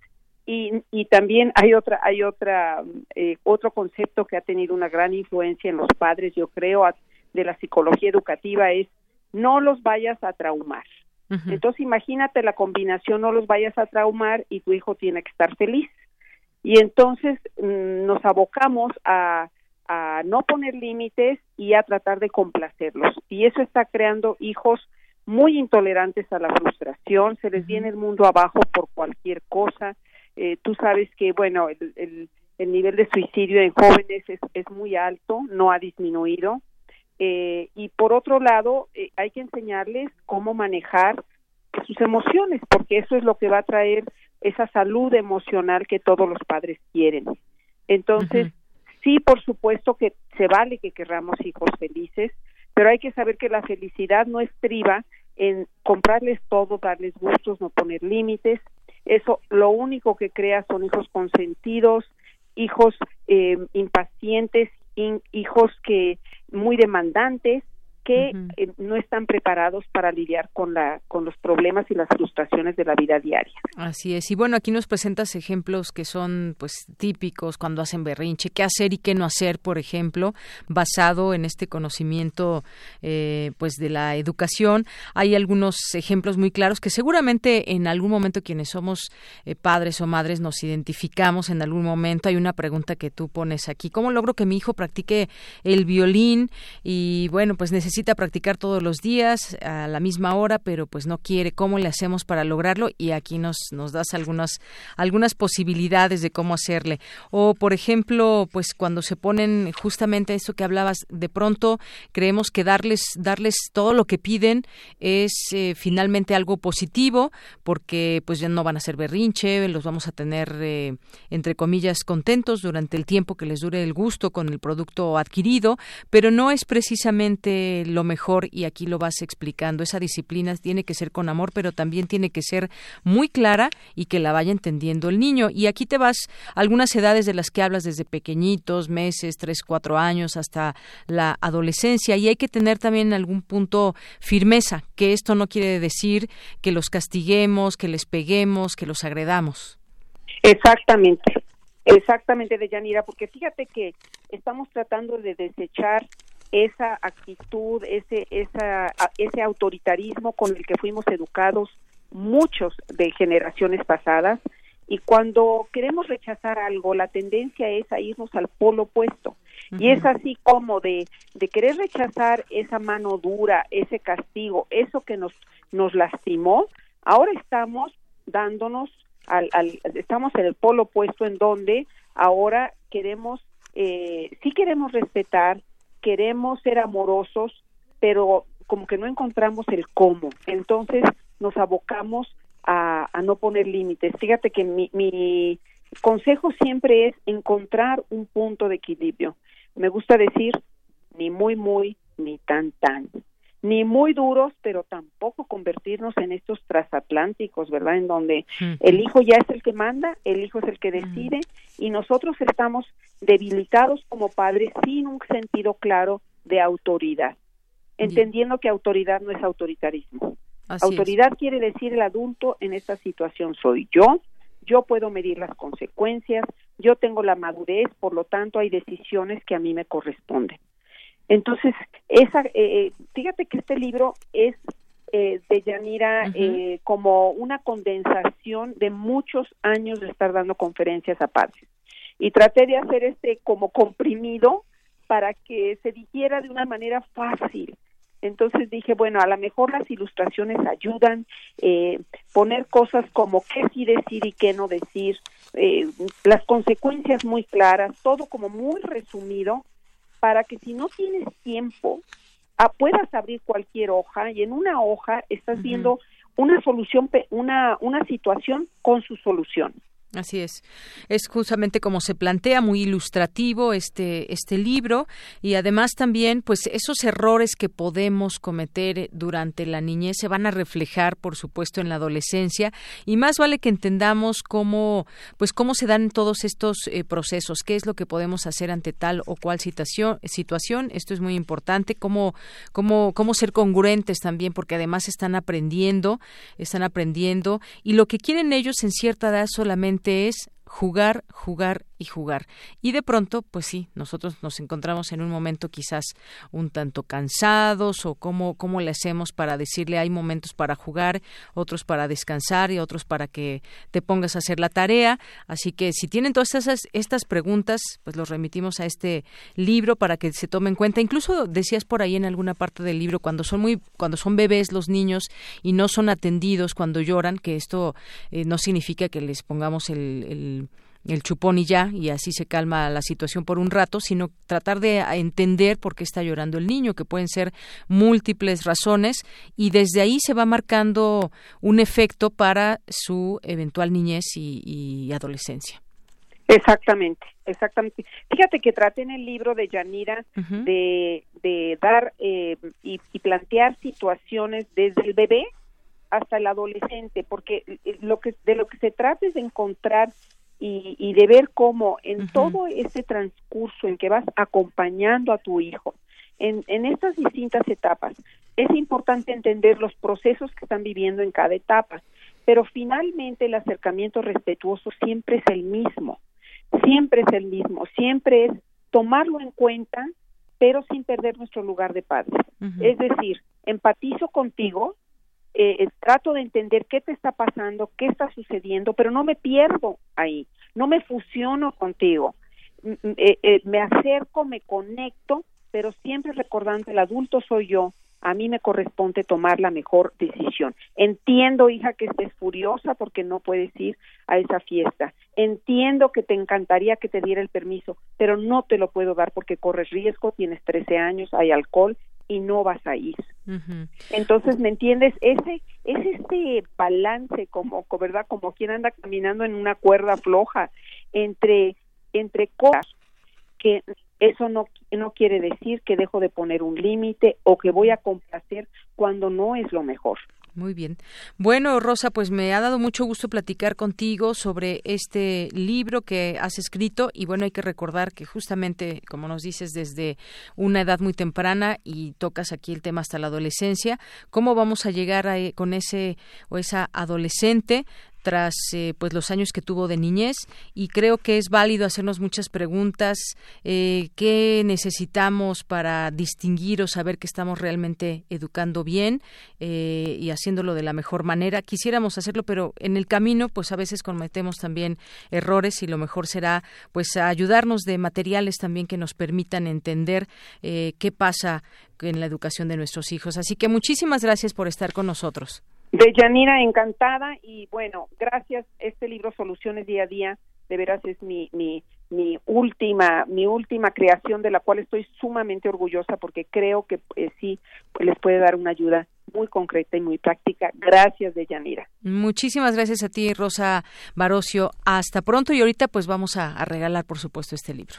y, y también hay otra hay otra eh, otro concepto que ha tenido una gran influencia en los padres, yo creo, de la psicología educativa es no los vayas a traumar. Entonces imagínate la combinación, no los vayas a traumar y tu hijo tiene que estar feliz. Y entonces mm, nos abocamos a, a no poner límites y a tratar de complacerlos. Y eso está creando hijos muy intolerantes a la frustración, se les viene el mundo abajo por cualquier cosa. Eh, tú sabes que, bueno, el, el, el, nivel de suicidio en jóvenes es, es muy alto, no ha disminuido. Eh, y por otro lado, eh, hay que enseñarles cómo manejar sus emociones, porque eso es lo que va a traer esa salud emocional que todos los padres quieren. Entonces, sí, por supuesto que se vale que querramos hijos felices, pero hay que saber que la felicidad no estriba en comprarles todo, darles gustos, no poner límites. Eso lo único que crea son hijos consentidos, hijos eh, impacientes, hijos que muy demandantes que eh, no están preparados para lidiar con la con los problemas y las frustraciones de la vida diaria. Así es. Y bueno, aquí nos presentas ejemplos que son pues típicos cuando hacen berrinche, qué hacer y qué no hacer, por ejemplo, basado en este conocimiento eh, pues de la educación. Hay algunos ejemplos muy claros que seguramente en algún momento quienes somos eh, padres o madres nos identificamos en algún momento. Hay una pregunta que tú pones aquí, ¿cómo logro que mi hijo practique el violín? Y bueno, pues necesito necesita practicar todos los días a la misma hora, pero pues no quiere. ¿Cómo le hacemos para lograrlo? Y aquí nos, nos das algunas, algunas posibilidades de cómo hacerle. O, por ejemplo, pues cuando se ponen justamente eso que hablabas, de pronto creemos que darles, darles todo lo que piden es eh, finalmente algo positivo, porque pues ya no van a ser berrinche, los vamos a tener, eh, entre comillas, contentos durante el tiempo que les dure el gusto con el producto adquirido, pero no es precisamente lo mejor y aquí lo vas explicando. Esa disciplina tiene que ser con amor, pero también tiene que ser muy clara y que la vaya entendiendo el niño. Y aquí te vas algunas edades de las que hablas desde pequeñitos, meses, tres, cuatro años, hasta la adolescencia. Y hay que tener también en algún punto firmeza, que esto no quiere decir que los castiguemos, que les peguemos, que los agredamos. Exactamente. Exactamente, Deyanira, porque fíjate que estamos tratando de desechar esa actitud, ese, esa, ese autoritarismo con el que fuimos educados muchos de generaciones pasadas y cuando queremos rechazar algo, la tendencia es a irnos al polo opuesto. Y es así como de, de querer rechazar esa mano dura, ese castigo, eso que nos, nos lastimó, ahora estamos dándonos al, al, estamos en el polo opuesto en donde ahora queremos eh, sí queremos respetar queremos ser amorosos, pero como que no encontramos el cómo. Entonces nos abocamos a, no poner límites. Fíjate que mi, mi consejo siempre es encontrar un punto de equilibrio. Me gusta decir ni muy, muy, ni tan, tan ni muy duros, pero tampoco convertirnos en estos transatlánticos, ¿verdad? En donde el hijo ya es el que manda, el hijo es el que decide y nosotros estamos debilitados como padres sin un sentido claro de autoridad, entendiendo que autoridad no es autoritarismo. autoridad quiere decir el adulto en esta situación soy yo, yo puedo medir las consecuencias, yo tengo la madurez, por lo tanto hay decisiones que a mí me corresponden. Entonces, esa, eh, eh, fíjate que este libro es eh, de Yanira eh, como una condensación de muchos años de estar dando conferencias a padres. Y traté de hacer este como comprimido para que se dijera de una manera fácil. Entonces dije, bueno, a lo mejor las ilustraciones ayudan, eh, poner cosas como qué sí decir y qué no decir, eh, las consecuencias muy claras, todo como muy resumido para que si no tienes tiempo, ah, puedas abrir cualquier hoja y en una hoja estás viendo una solución, una, una situación con su solución. Así es. Es justamente como se plantea, muy ilustrativo este, este libro y además también, pues esos errores que podemos cometer durante la niñez se van a reflejar, por supuesto, en la adolescencia y más vale que entendamos cómo, pues cómo se dan todos estos eh, procesos, qué es lo que podemos hacer ante tal o cual situación, situación. Esto es muy importante, cómo, cómo, cómo ser congruentes también, porque además están aprendiendo, están aprendiendo y lo que quieren ellos en cierta edad solamente es jugar, jugar y jugar. Y de pronto, pues sí, nosotros nos encontramos en un momento quizás un tanto cansados o cómo, cómo le hacemos para decirle hay momentos para jugar, otros para descansar y otros para que te pongas a hacer la tarea. Así que si tienen todas estas, estas preguntas, pues los remitimos a este libro para que se tome en cuenta. Incluso decías por ahí en alguna parte del libro, cuando son muy, cuando son bebés los niños y no son atendidos cuando lloran, que esto eh, no significa que les pongamos el el chupón y ya, y así se calma la situación por un rato, sino tratar de entender por qué está llorando el niño, que pueden ser múltiples razones, y desde ahí se va marcando un efecto para su eventual niñez y, adolescencia. Exactamente, exactamente. Fíjate que traté en el libro de Yanira de, de, dar eh, y, y plantear situaciones desde el bebé hasta el adolescente, porque lo que de lo que se trata es de encontrar y, de ver cómo en todo ese transcurso en que vas acompañando a tu hijo, en, en estas distintas etapas, es importante entender los procesos que están viviendo en cada etapa, pero finalmente el acercamiento respetuoso siempre es el mismo, siempre es el mismo, siempre es tomarlo en cuenta, pero sin perder nuestro lugar de padre. Es decir, empatizo contigo, eh, trato de entender qué te está pasando, qué está sucediendo, pero no me pierdo ahí, no me fusiono contigo, eh, eh, me acerco, me conecto, pero siempre recordando el adulto soy yo, a mí me corresponde tomar la mejor decisión. Entiendo, hija, que estés furiosa porque no puedes ir a esa fiesta. Entiendo que te encantaría que te diera el permiso, pero no te lo puedo dar porque corres riesgo, tienes 13 años, hay alcohol y no vas a ir. Entonces, ¿me entiendes? Ese es este balance como, ¿verdad? Como quien anda caminando en una cuerda floja entre entre cosas que eso no no quiere decir que dejo de poner un límite o que voy a complacer cuando no es lo mejor. Muy bien. Bueno, Rosa, pues me ha dado mucho gusto platicar contigo sobre este libro que has escrito y bueno, hay que recordar que justamente, como nos dices, desde una edad muy temprana y tocas aquí el tema hasta la adolescencia, ¿cómo vamos a llegar a, con ese o esa adolescente tras eh, pues los años que tuvo de niñez y creo que es válido hacernos muchas preguntas eh, qué necesitamos para distinguir o saber que estamos realmente educando bien eh, y haciéndolo de la mejor manera quisiéramos hacerlo pero en el camino pues a veces cometemos también errores y lo mejor será pues ayudarnos de materiales también que nos permitan entender qué pasa en la educación de nuestros hijos. Así que muchísimas gracias por estar con nosotros de Yanira, encantada y bueno, gracias. Este libro Soluciones Día a Día, de veras es mi, mi, mi última, mi última creación de la cual estoy sumamente orgullosa porque creo que eh, sí les puede dar una ayuda muy concreta y muy práctica. Gracias, de Yanira. Muchísimas gracias a ti, Rosa Barocio. Hasta pronto y ahorita pues vamos a regalar, por supuesto, este libro.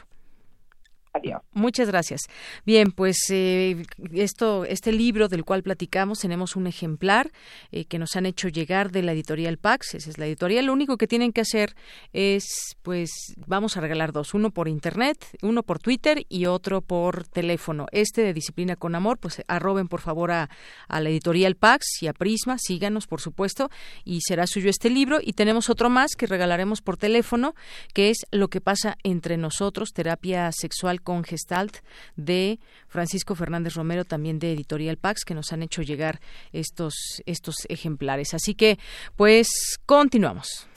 Muchas gracias. Bien, pues eh, esto, este libro del cual platicamos, tenemos un ejemplar eh, que nos han hecho llegar de la editorial Pax. Esa es la editorial. Lo único que tienen que hacer es, pues, vamos a regalar dos: uno por internet, uno por Twitter y otro por teléfono. Este de Disciplina con Amor, pues arroben por favor a, la editorial Pax y a Prisma, síganos por supuesto, y será suyo este libro. Y tenemos otro más que regalaremos por teléfono, que es Lo que pasa entre nosotros, terapia sexual con Gestalt de Francisco Fernández Romero, también de Editorial Pax, que nos han hecho llegar estos, estos ejemplares. Así que, pues, continuamos.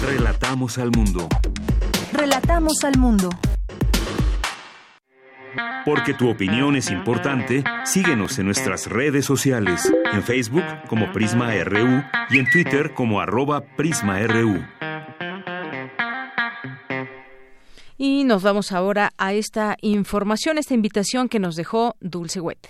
Relatamos al mundo. Relatamos al mundo. Porque tu opinión es importante, síguenos en nuestras redes sociales, en Facebook como Prisma RU y en Twitter como arroba PrismaRU. Y nos vamos ahora a esta información, esta invitación que nos dejó Dulce Wet.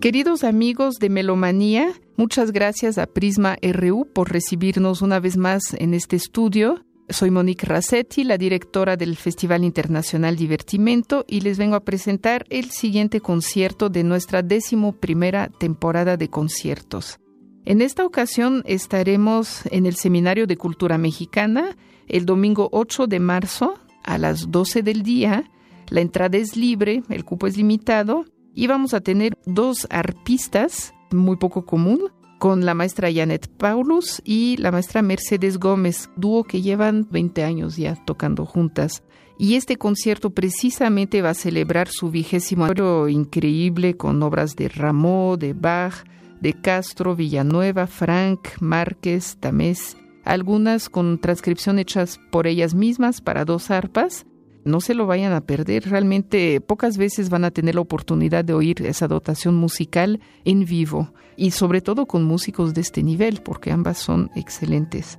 Queridos amigos de Melomanía, muchas gracias a Prisma RU por recibirnos una vez más en este estudio soy Monique Rassetti, la directora del Festival Internacional Divertimento, y les vengo a presentar el siguiente concierto de nuestra décimo primera temporada de conciertos. En esta ocasión estaremos en el Seminario de Cultura Mexicana el domingo 8 de marzo a las 12 del día La entrada es libre, el cupo es limitado y vamos a tener dos arpistas, muy poco común, con la maestra Janet Paulus y la maestra Mercedes Gómez, dúo que llevan 20 años ya tocando juntas. Y este concierto precisamente va a celebrar su vigésimo año increíble con obras de Rameau, de Bach, de Castro, Villanueva, Frank, Márquez, Tamés, algunas con transcripción hechas por ellas mismas para dos arpas. No se lo vayan a perder, realmente pocas veces van a tener la oportunidad de oír esa dotación musical en vivo y sobre todo con músicos de este nivel, porque ambas son excelentes.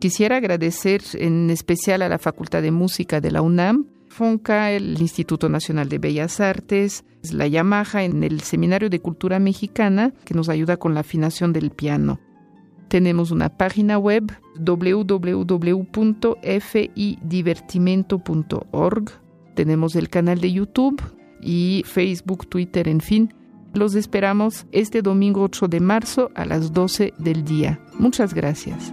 Quisiera agradecer en especial a la Facultad de Música de la UNAM, El Instituto Nacional de Bellas Artes, la Yamaha en el Seminario de Cultura Mexicana, que nos ayuda con la afinación del piano. Tenemos una página web www.fidivertimento.org. Tenemos el canal de YouTube y Facebook, Twitter, en fin. Los esperamos este domingo 8 de marzo a las 12 del día. Muchas gracias.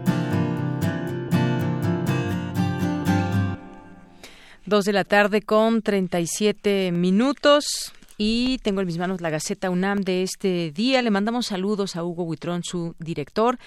Dos de la tarde con 37 minutos. Y tengo en mis manos la Gaceta UNAM de este día. Le mandamos saludos a Hugo Huitrón, su director.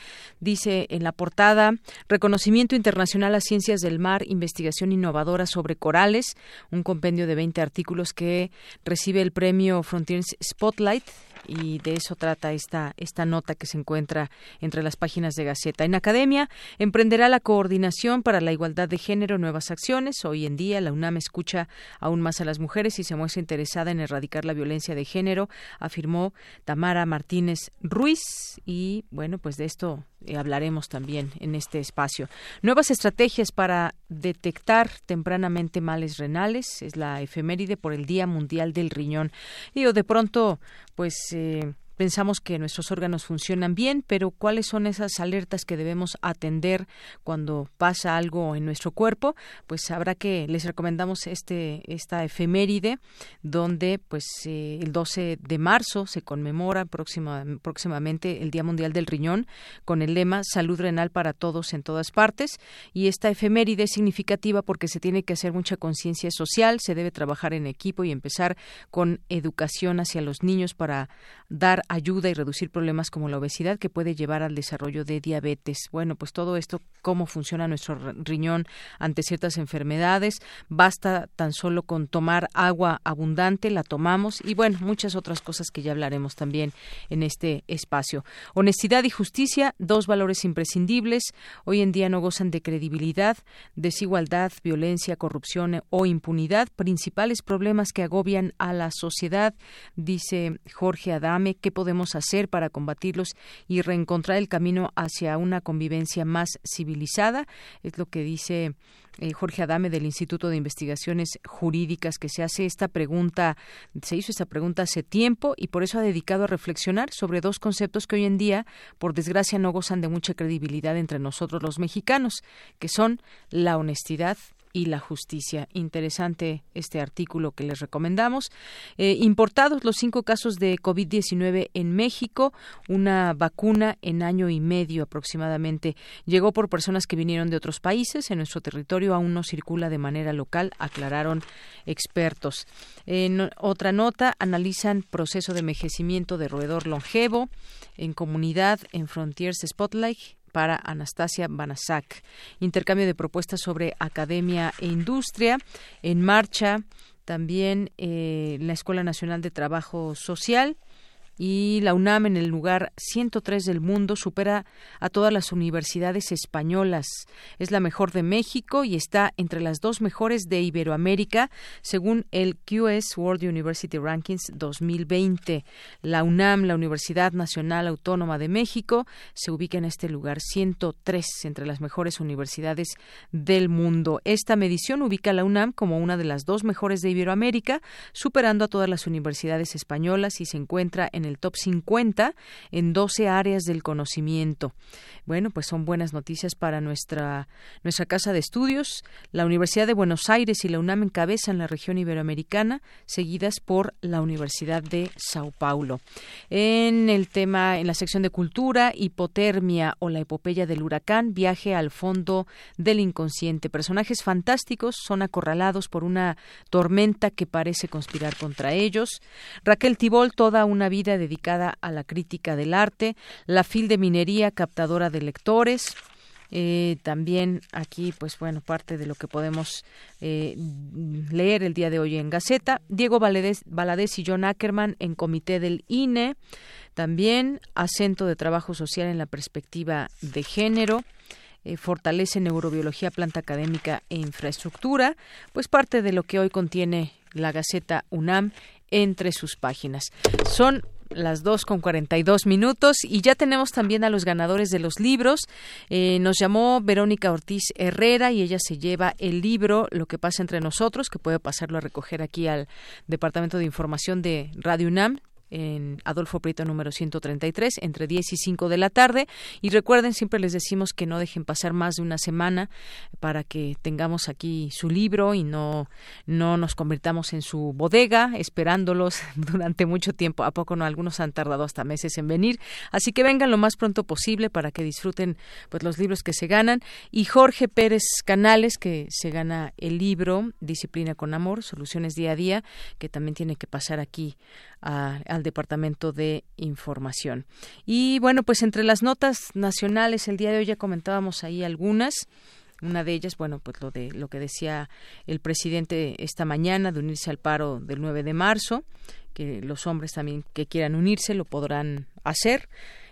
Dice en la portada, Reconocimiento Internacional a Ciencias del Mar, Investigación Innovadora sobre Corales, un compendio de 20 artículos que recibe el premio Frontiers Spotlight y de eso trata esta, esta nota que se encuentra entre las páginas de Gaceta. En Academia emprenderá la coordinación para la igualdad de género nuevas acciones. Hoy en día la UNAM escucha aún más a las mujeres y se muestra interesada en erradicar la violencia de género, afirmó Tamara Martínez Ruiz y bueno, pues de esto hablaremos también en este espacio. Nuevas estrategias para detectar tempranamente males renales es la efeméride por el Día Mundial del Riñón. Y de pronto, pues eh, pensamos que nuestros órganos funcionan bien, pero ¿cuáles son esas alertas que debemos atender cuando pasa algo en nuestro cuerpo? Pues habrá que les recomendamos este esta efeméride donde pues eh, el 12 de marzo se conmemora próxima, próximamente el Día Mundial del Riñón con el lema Salud renal para todos en todas partes y esta efeméride es significativa porque se tiene que hacer mucha conciencia social, se debe trabajar en equipo y empezar con educación hacia los niños para dar ayuda y reducir problemas como la obesidad que puede llevar al desarrollo de diabetes. Bueno, pues todo esto, cómo funciona nuestro riñón ante ciertas enfermedades, basta tan solo con tomar agua abundante, la tomamos y bueno, muchas otras cosas que ya hablaremos también en este espacio. Honestidad y justicia, dos valores imprescindibles, hoy en día no gozan de credibilidad, desigualdad, violencia, corrupción o impunidad, principales problemas que agobian a la sociedad, dice Jorge Adame, que podemos hacer para combatirlos y reencontrar el camino hacia una convivencia más civilizada? Es lo que dice eh, Jorge Adame del Instituto de Investigaciones Jurídicas que se hace esta pregunta, se hizo esta pregunta hace tiempo y por eso ha dedicado a reflexionar sobre dos conceptos que hoy en día, por desgracia, no gozan de mucha credibilidad entre nosotros los mexicanos, que son la honestidad y la justicia. Interesante este artículo que les recomendamos. Eh, importados los cinco casos de COVID-19 en México, una vacuna en año y medio aproximadamente. Llegó por personas que vinieron de otros países. En nuestro territorio aún no circula de manera local, aclararon expertos. En otra nota, analizan proceso de envejecimiento de roedor longevo en comunidad en Frontiers Spotlight para Anastasia Banasak. Intercambio de propuestas sobre academia e industria. En marcha también eh, la Escuela Nacional de Trabajo Social y la UNAM en el lugar 103 del mundo supera a todas las universidades españolas. Es la mejor de México y está entre las dos mejores de Iberoamérica según el QS World University Rankings 2020. La UNAM, la Universidad Nacional Autónoma de México, se ubica en este lugar 103 entre las mejores universidades del mundo. Esta medición ubica a la UNAM como una de las dos mejores de Iberoamérica, superando a todas las universidades españolas y se encuentra en el top 50 en 12 áreas del conocimiento. Bueno, pues son buenas noticias para nuestra, nuestra casa de estudios. La Universidad de Buenos Aires y la UNAM encabezan la región iberoamericana, seguidas por la Universidad de Sao Paulo. En el tema, en la sección de cultura, hipotermia o la epopeya del huracán, viaje al fondo del inconsciente. Personajes fantásticos son acorralados por una tormenta que parece conspirar contra ellos. Raquel Tibol, toda una vida dedicada a la crítica del arte. La fil de minería, captadora de lectores. Eh, también aquí, pues bueno, parte de lo que podemos eh, leer el día de hoy en Gaceta. Diego Valadez, y John Ackerman en comité del INE. También acento de trabajo social en la perspectiva de género. Eh, fortalece neurobiología, planta académica e infraestructura, pues parte de lo que hoy contiene la Gaceta UNAM entre sus páginas. Son las dos con cuarenta y dos minutos y ya tenemos también a los ganadores de los libros. Eh, nos llamó Verónica Ortiz Herrera y ella se lleva el libro Lo que pasa entre nosotros, que puede pasarlo a recoger aquí al Departamento de Información de Radio UNAM en Adolfo Prieto número 133 entre 10 y 5 de la tarde. Y recuerden siempre les decimos que no dejen pasar más de una semana para que tengamos aquí su libro y no no nos convirtamos en su bodega esperándolos durante mucho tiempo. A poco no algunos han tardado hasta meses en venir. Así que vengan lo más pronto posible para que disfruten pues los libros que se ganan. Y Jorge Pérez Canales que se gana el libro Disciplina con amor soluciones día a día que también tiene que pasar aquí al Departamento de Información. Y bueno, pues entre las notas nacionales, el día de hoy ya comentábamos ahí algunas. Una de ellas, bueno, pues lo de lo que decía el presidente esta mañana de unirse al paro del 9 de marzo, que los hombres también que quieran unirse lo podrán hacer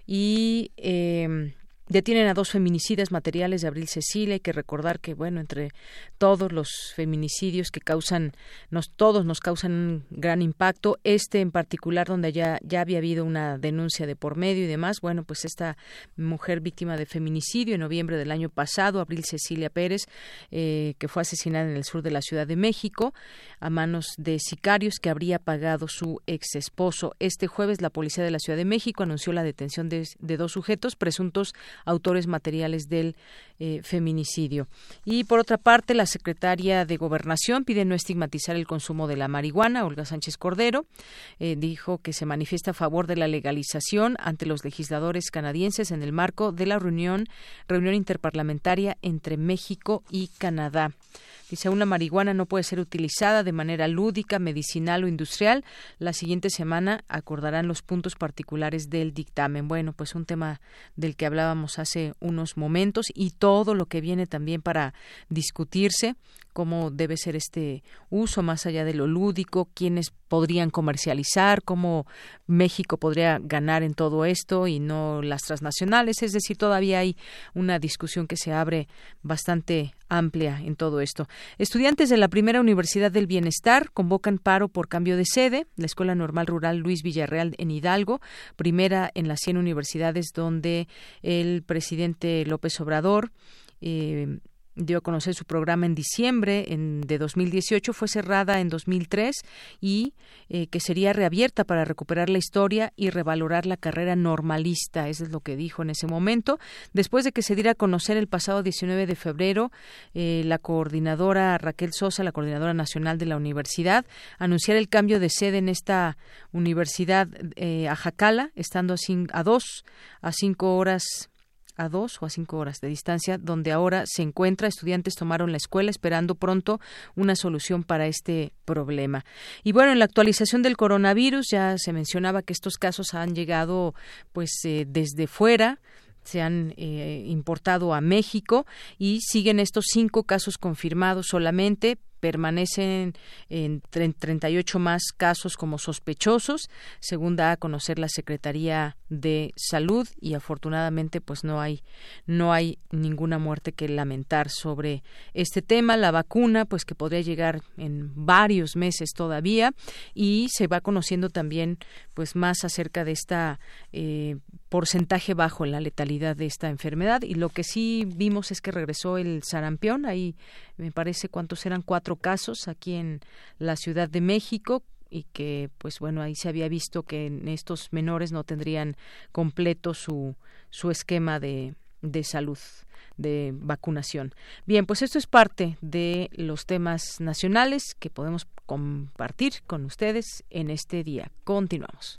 y eh, Detienen a dos feminicidas materiales de Abril Cecilia. Hay que recordar que, bueno, entre todos los feminicidios que causan, nos, todos nos causan un gran impacto, este en particular, donde ya, ya había habido una denuncia de por medio y demás, bueno, pues esta mujer víctima de feminicidio en noviembre del año pasado, Abril Cecilia Pérez, eh, que fue asesinada en el sur de la Ciudad de México a manos de sicarios que habría pagado su ex esposo. Este jueves, la policía de la Ciudad de México anunció la detención de, de dos sujetos presuntos autores materiales del eh, feminicidio. Y por otra parte, la secretaria de Gobernación pide no estigmatizar el consumo de la marihuana. Olga Sánchez Cordero eh, dijo que se manifiesta a favor de la legalización ante los legisladores canadienses en el marco de la reunión, reunión interparlamentaria entre México y Canadá. Dice, una marihuana no puede ser utilizada de manera lúdica, medicinal o industrial. La siguiente semana acordarán los puntos particulares del dictamen. Bueno, pues un tema del que hablábamos hace unos momentos y todo lo que viene también para discutirse cómo debe ser este uso más allá de lo lúdico, quiénes podrían comercializar, cómo México podría ganar en todo esto y no las transnacionales. Es decir, todavía hay una discusión que se abre bastante amplia en todo esto. Estudiantes de la primera Universidad del Bienestar convocan paro por cambio de sede. La Escuela Normal Rural Luis Villarreal en Hidalgo, primera en las 100 universidades donde el presidente López Obrador eh, dio a conocer su programa en diciembre en, de 2018, fue cerrada en 2003 y eh, que sería reabierta para recuperar la historia y revalorar la carrera normalista. Eso es lo que dijo en ese momento. Después de que se diera a conocer el pasado 19 de febrero, eh, la coordinadora Raquel Sosa, la coordinadora nacional de la universidad, anunciar el cambio de sede en esta universidad eh, a Jacala, estando a, a dos a cinco horas a dos o a cinco horas de distancia, donde ahora se encuentra. Estudiantes tomaron la escuela esperando pronto una solución para este problema. Y bueno, en la actualización del coronavirus ya se mencionaba que estos casos han llegado pues eh, desde fuera se han eh, importado a México y siguen estos cinco casos confirmados solamente permanecen en 38 más casos como sospechosos, según da a conocer la Secretaría de Salud y afortunadamente pues no hay no hay ninguna muerte que lamentar sobre este tema, la vacuna pues que podría llegar en varios meses todavía y se va conociendo también pues más acerca de esta eh, porcentaje bajo en la letalidad de esta enfermedad. Y lo que sí vimos es que regresó el sarampión. Ahí me parece cuántos eran cuatro casos aquí en la Ciudad de México y que pues bueno ahí se había visto que en estos menores no tendrían completo su su esquema de de salud de vacunación. Bien, pues esto es parte de los temas nacionales que podemos compartir con ustedes en este día. Continuamos.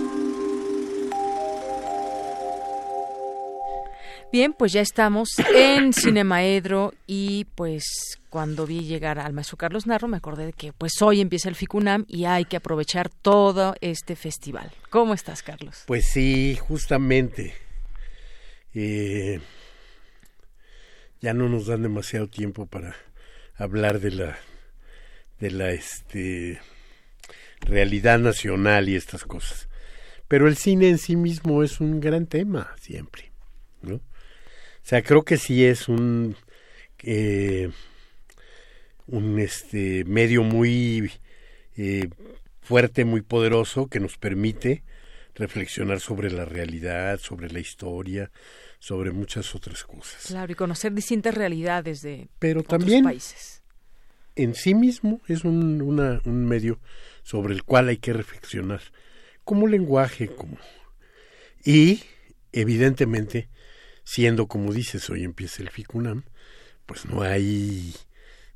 Bien, pues ya estamos en Cinemaedro y pues cuando vi llegar al maestro Carlos Narro me acordé de que pues hoy empieza el FICUNAM y hay que aprovechar todo este festival. ¿Cómo estás, Carlos? Pues sí, justamente. Eh, ya no nos dan demasiado tiempo para hablar de la de la este realidad nacional y estas cosas. Pero el cine en sí mismo es un gran tema siempre. O sea, creo que sí es un eh, un este medio muy eh, fuerte, muy poderoso que nos permite reflexionar sobre la realidad, sobre la historia, sobre muchas otras cosas. Claro, y conocer distintas realidades de Pero otros también países. en sí mismo es un, una- un medio sobre el cual hay que reflexionar como lenguaje, como y evidentemente siendo como dices hoy empieza el FICUNAM, pues no hay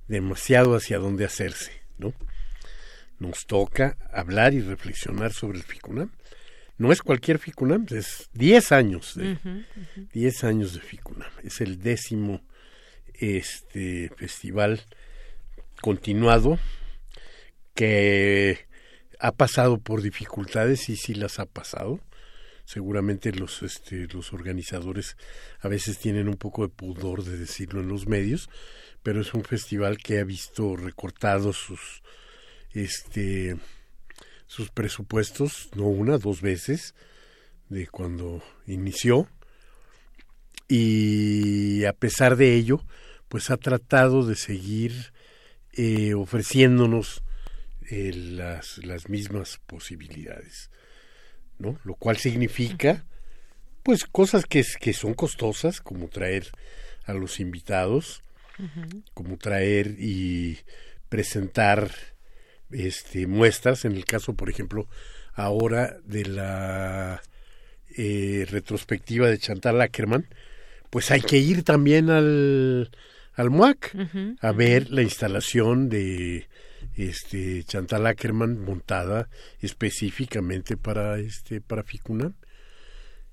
demasiado hacia dónde hacerse, ¿no? Nos toca hablar y reflexionar sobre el FICUNAM. No es cualquier FICUNAM, es 10 años de Ujú, ujú. 10 años de FICUNAM. Es el décimo este festival continuado que ha pasado por dificultades y sí las ha pasado. Seguramente los este, los organizadores a veces tienen un poco de pudor de decirlo en los medios, pero es un festival que ha visto recortados sus este sus presupuestos, no una, dos veces de cuando inició. Y a pesar de ello, pues ha tratado de seguir eh, ofreciéndonos eh, las, las mismas posibilidades, ¿no? Lo cual significa pues cosas que, que son costosas, como traer a los invitados, como traer y presentar este muestras, en el caso, por ejemplo, ahora de la eh, retrospectiva de Chantal Ackerman, pues hay que ir también al, al MUAC a ver la instalación de este Chantal Ackerman montada específicamente para este para Ficunam.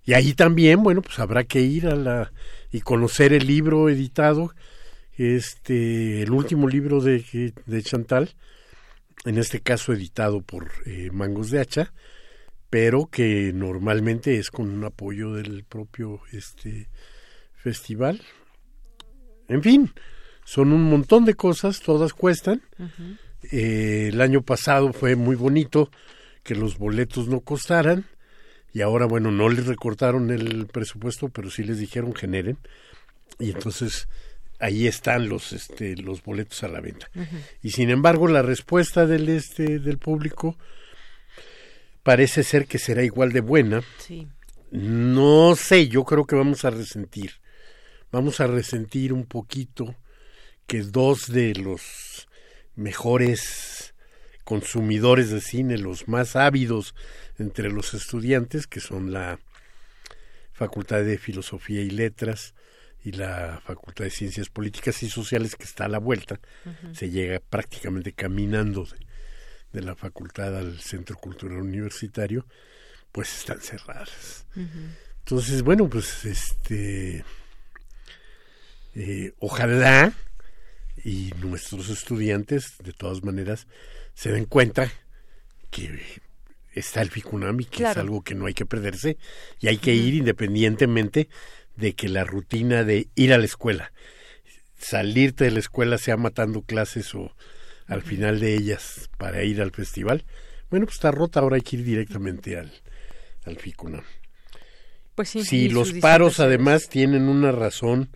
Y ahí también, bueno, pues habrá que ir a la y conocer el libro editado, este el último libro de, de Chantal, en este caso editado por eh, Mangos de Hacha, pero que normalmente es con un apoyo del propio este festival. En fin, son un montón de cosas, todas cuestan. Eh, el año pasado fue muy bonito que los boletos no costaran y ahora, bueno, no les recortaron el presupuesto, pero sí les dijeron generen y entonces ahí están los este los boletos a la venta. Y sin embargo, la respuesta del este del público parece ser que será igual de buena. No sé, yo creo que vamos a resentir. Vamos a resentir un poquito que dos de los mejores consumidores de cine, los más ávidos entre los estudiantes, que son la Facultad de Filosofía y Letras y la Facultad de Ciencias Políticas y Sociales, que está a la vuelta, se llega prácticamente caminando de, la facultad al Centro Cultural Universitario, pues están cerradas. Entonces, bueno, pues este, eh, ojalá y nuestros estudiantes, de todas maneras, se den cuenta que está el Ficunami, que es algo que no hay que perderse y hay que ir independientemente de que la rutina de ir a la escuela, salirte de la escuela sea matando clases o al final de ellas para ir al festival, bueno, pues está rota, ahora hay que ir directamente al, al Ficunam. Pues sí, si los paros además tienen una razón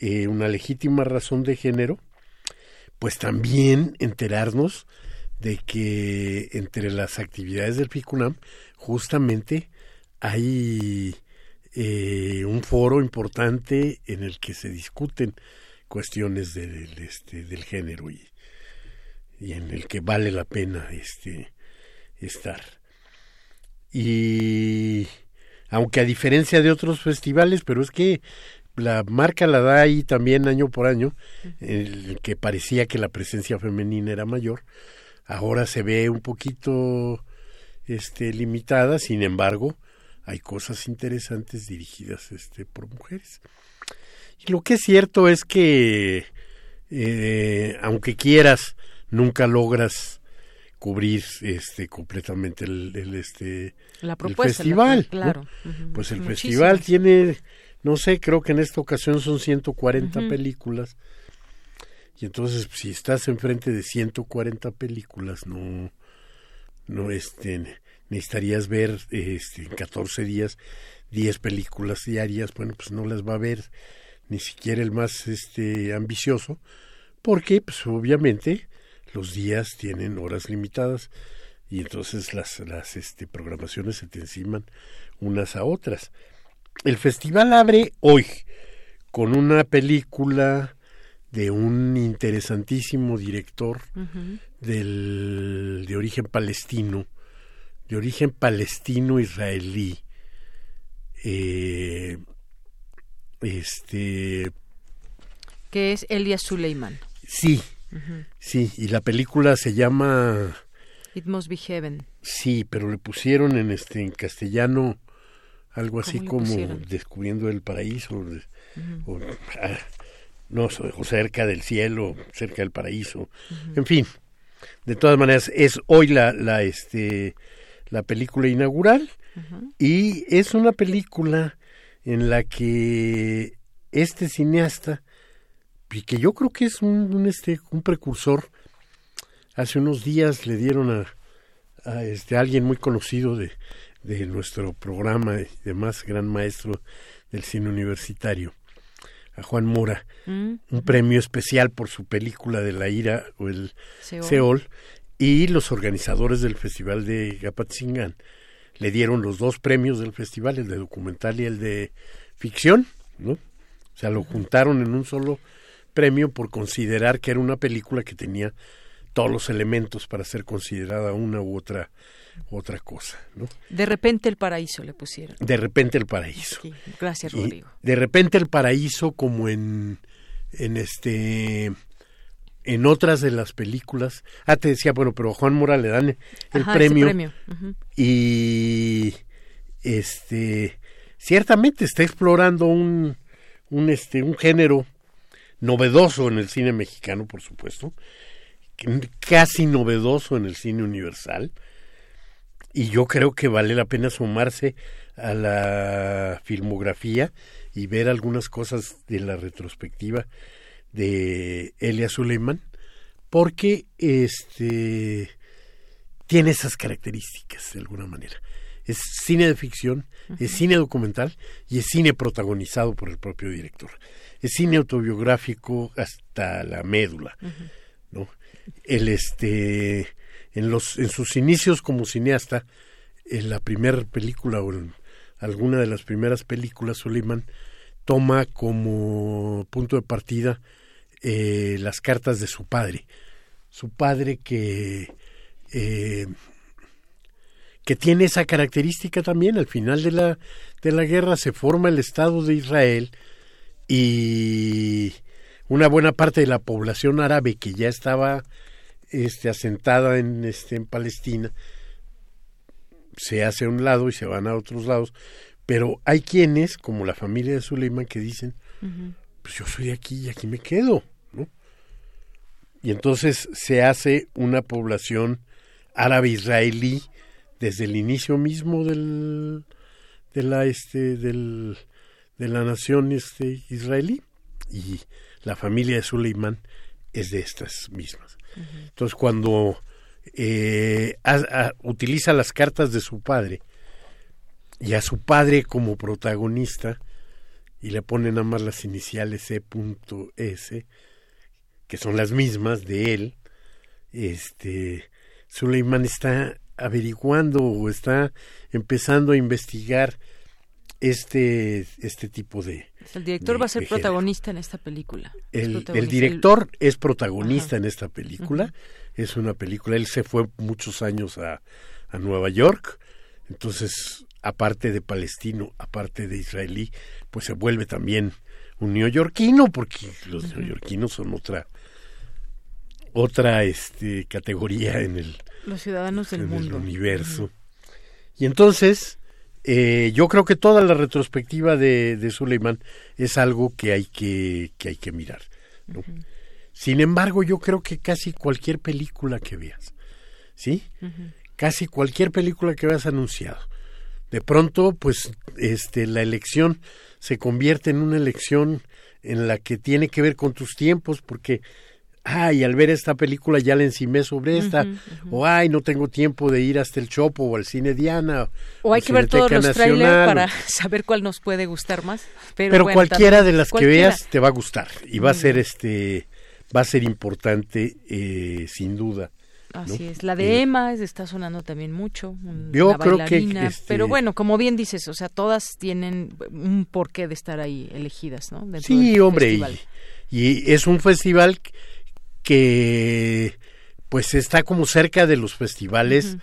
eh, una legítima razón de género, pues también enterarnos de que entre las actividades del FICUNAM justamente hay eh, un foro importante en el que se discuten cuestiones del, este, del género y, y en el que vale la pena este, estar. Y aunque a diferencia de otros festivales, pero es que la marca la da ahí también año por año, el que parecía que la presencia femenina era mayor. Ahora se ve un poquito este limitada, sin embargo, hay cosas interesantes dirigidas este por mujeres. Y lo que es cierto es que eh, aunque quieras, nunca logras cubrir este completamente el, este la festival claro pues el festival tiene no sé, creo que en esta ocasión son 140 películas. Y entonces, si estás enfrente de 140 películas, no, no, este, necesitarías ver, este, en 14 días, 10 películas diarias. Bueno, pues no las va a ver ni siquiera el más, este, ambicioso, porque, pues, obviamente, los días tienen horas limitadas y entonces las, las, este, programaciones se te enciman unas a otras. El festival abre hoy con una película de un interesantísimo director del, de origen palestino, de origen palestino-israelí. Eh, este. Que es Elias Suleiman. Sí, sí, y la película se llama. It Must Be Heaven. Sí, pero le pusieron en este en castellano algo así como descubriendo el paraíso, o, ah, no, o cerca del cielo, cerca del paraíso, en fin. De todas maneras, es hoy la, la, este, la película inaugural y es una película en la que este cineasta, y que yo creo que es un, un, este, un precursor, hace unos días le dieron a, a este, alguien muy conocido de, de nuestro programa y demás gran maestro del cine universitario, a Juan Mora, mm, un premio especial por su película de la ira o el Seol, y los organizadores del Festival de Gapatzingán le dieron los dos premios del festival, el de documental y el de ficción, ¿no? O sea, lo juntaron en un solo premio por considerar que era una película que tenía todos los elementos para ser considerada una u otra otra cosa, ¿no? De repente el paraíso le pusieron. De repente el paraíso. Sí, gracias, Y Rodrigo. de repente el paraíso como en en este en otras de las películas. Ah, te decía, bueno, pero a Juan Mora le dan el Ajá, premio, y este ciertamente está explorando un un este un género novedoso en el cine mexicano, por supuesto, casi novedoso en el cine universal. Y yo creo que vale la pena sumarse a la filmografía y ver algunas cosas de la retrospectiva de Elia Suleiman, porque este tiene esas características de alguna manera. Es cine de ficción, es cine documental y es cine protagonizado por el propio director. Es cine autobiográfico hasta la médula, ¿no? El este en los en sus inicios como cineasta, en la primera película o en alguna de las primeras películas Suleiman toma como punto de partida eh, las cartas de su padre, su padre que eh, que tiene esa característica también. Al final de la, de la guerra se forma el Estado de Israel y una buena parte de la población árabe que ya estaba este, asentada en, este, en Palestina se hace a un lado y se van a otros lados. Pero hay quienes, como la familia de Suleiman, que dicen, pues yo soy de aquí y aquí me quedo, ¿no? Y entonces se hace una población árabe-israelí desde el inicio mismo del, de la este del, de la nación este israelí y la familia de Suleiman es de estas mismas. Entonces cuando eh, utiliza las cartas de su padre y a su padre como protagonista y le pone nada más las iniciales E.S que son las mismas de él, este Suleiman está averiguando o está empezando a investigar este este tipo de El director de- va a ser protagonista en esta película. El, director es protagonista en esta película. Es una película. Él se fue muchos años a, a Nueva York. Entonces, aparte de palestino, aparte de israelí, pues se vuelve también un neoyorquino, porque los neoyorquinos son otra otra este categoría en el, Los ciudadanos del en el universo. Y entonces, eh, yo creo que toda la retrospectiva de, de Suleiman es algo que hay que, que hay que mirar. ¿no? Sin embargo, yo creo que casi cualquier película que veas, ¿sí? Casi cualquier película que veas anunciado. De pronto, pues, este, la elección se convierte en una elección en la que tiene que ver con tus tiempos, porque ay, al ver esta película ya la encimé sobre esta, o ay, no tengo tiempo de ir hasta el Chopo o al cine Diana. O hay que ver todos los trailers para o- saber cuál nos puede gustar más. Pero, Pero bueno, cualquiera también- de las cualquiera. que veas te va a gustar y va a ser bien. este va a ser importante eh, sin duda. ¿no? Así es. La de Emma es- está sonando también mucho. un- Yo la creo que, bailarina, este- Pero bueno, como bien dices, o sea, todas tienen un porqué de estar ahí elegidas, ¿no? Dentro Sí, hombre, y, y es un festival que pues está como cerca de los festivales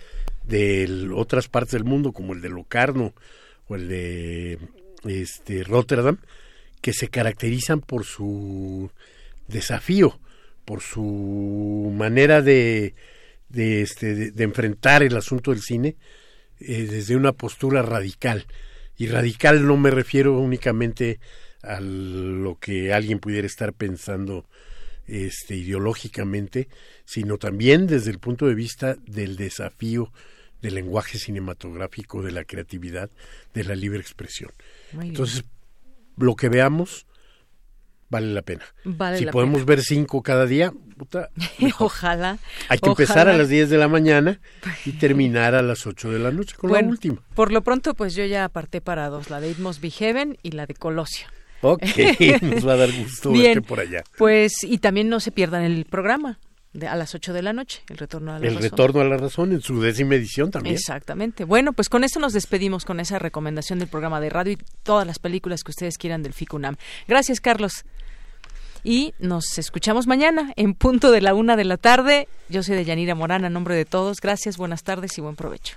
de otras partes del mundo, como el de Locarno o el de este Rotterdam, que se caracterizan por su desafío, por su manera de, de, este, de, de enfrentar el asunto del cine eh, desde una postura radical. Y radical no me refiero únicamente a lo que alguien pudiera estar pensando este, ideológicamente, sino también desde el punto de vista del desafío del lenguaje cinematográfico, de la creatividad, de la libre expresión. Muy bien. Entonces, lo que veamos vale la pena. Vale si la podemos pena. ver cinco cada día, puta, ojalá. hay que empezar a las 10 de la mañana y terminar a las 8 de la noche con Bueno, la última. Por lo pronto, pues yo ya aparté para dos, la de It Must Be Heaven y la de Colosio. Ok, nos va a dar gusto Bien, verte por allá. Pues, y también no se pierdan el programa. a las 8 de la noche, el retorno a la el razón. retorno a la razón en su décima edición también. Exactamente. Bueno, pues con eso nos despedimos con esa recomendación del programa de radio y todas las películas que ustedes quieran del FICUNAM. Gracias, Carlos. Y nos escuchamos mañana en punto de la una de la tarde. Yo soy de Yanira Morán, a nombre de todos. Gracias, buenas tardes y buen provecho.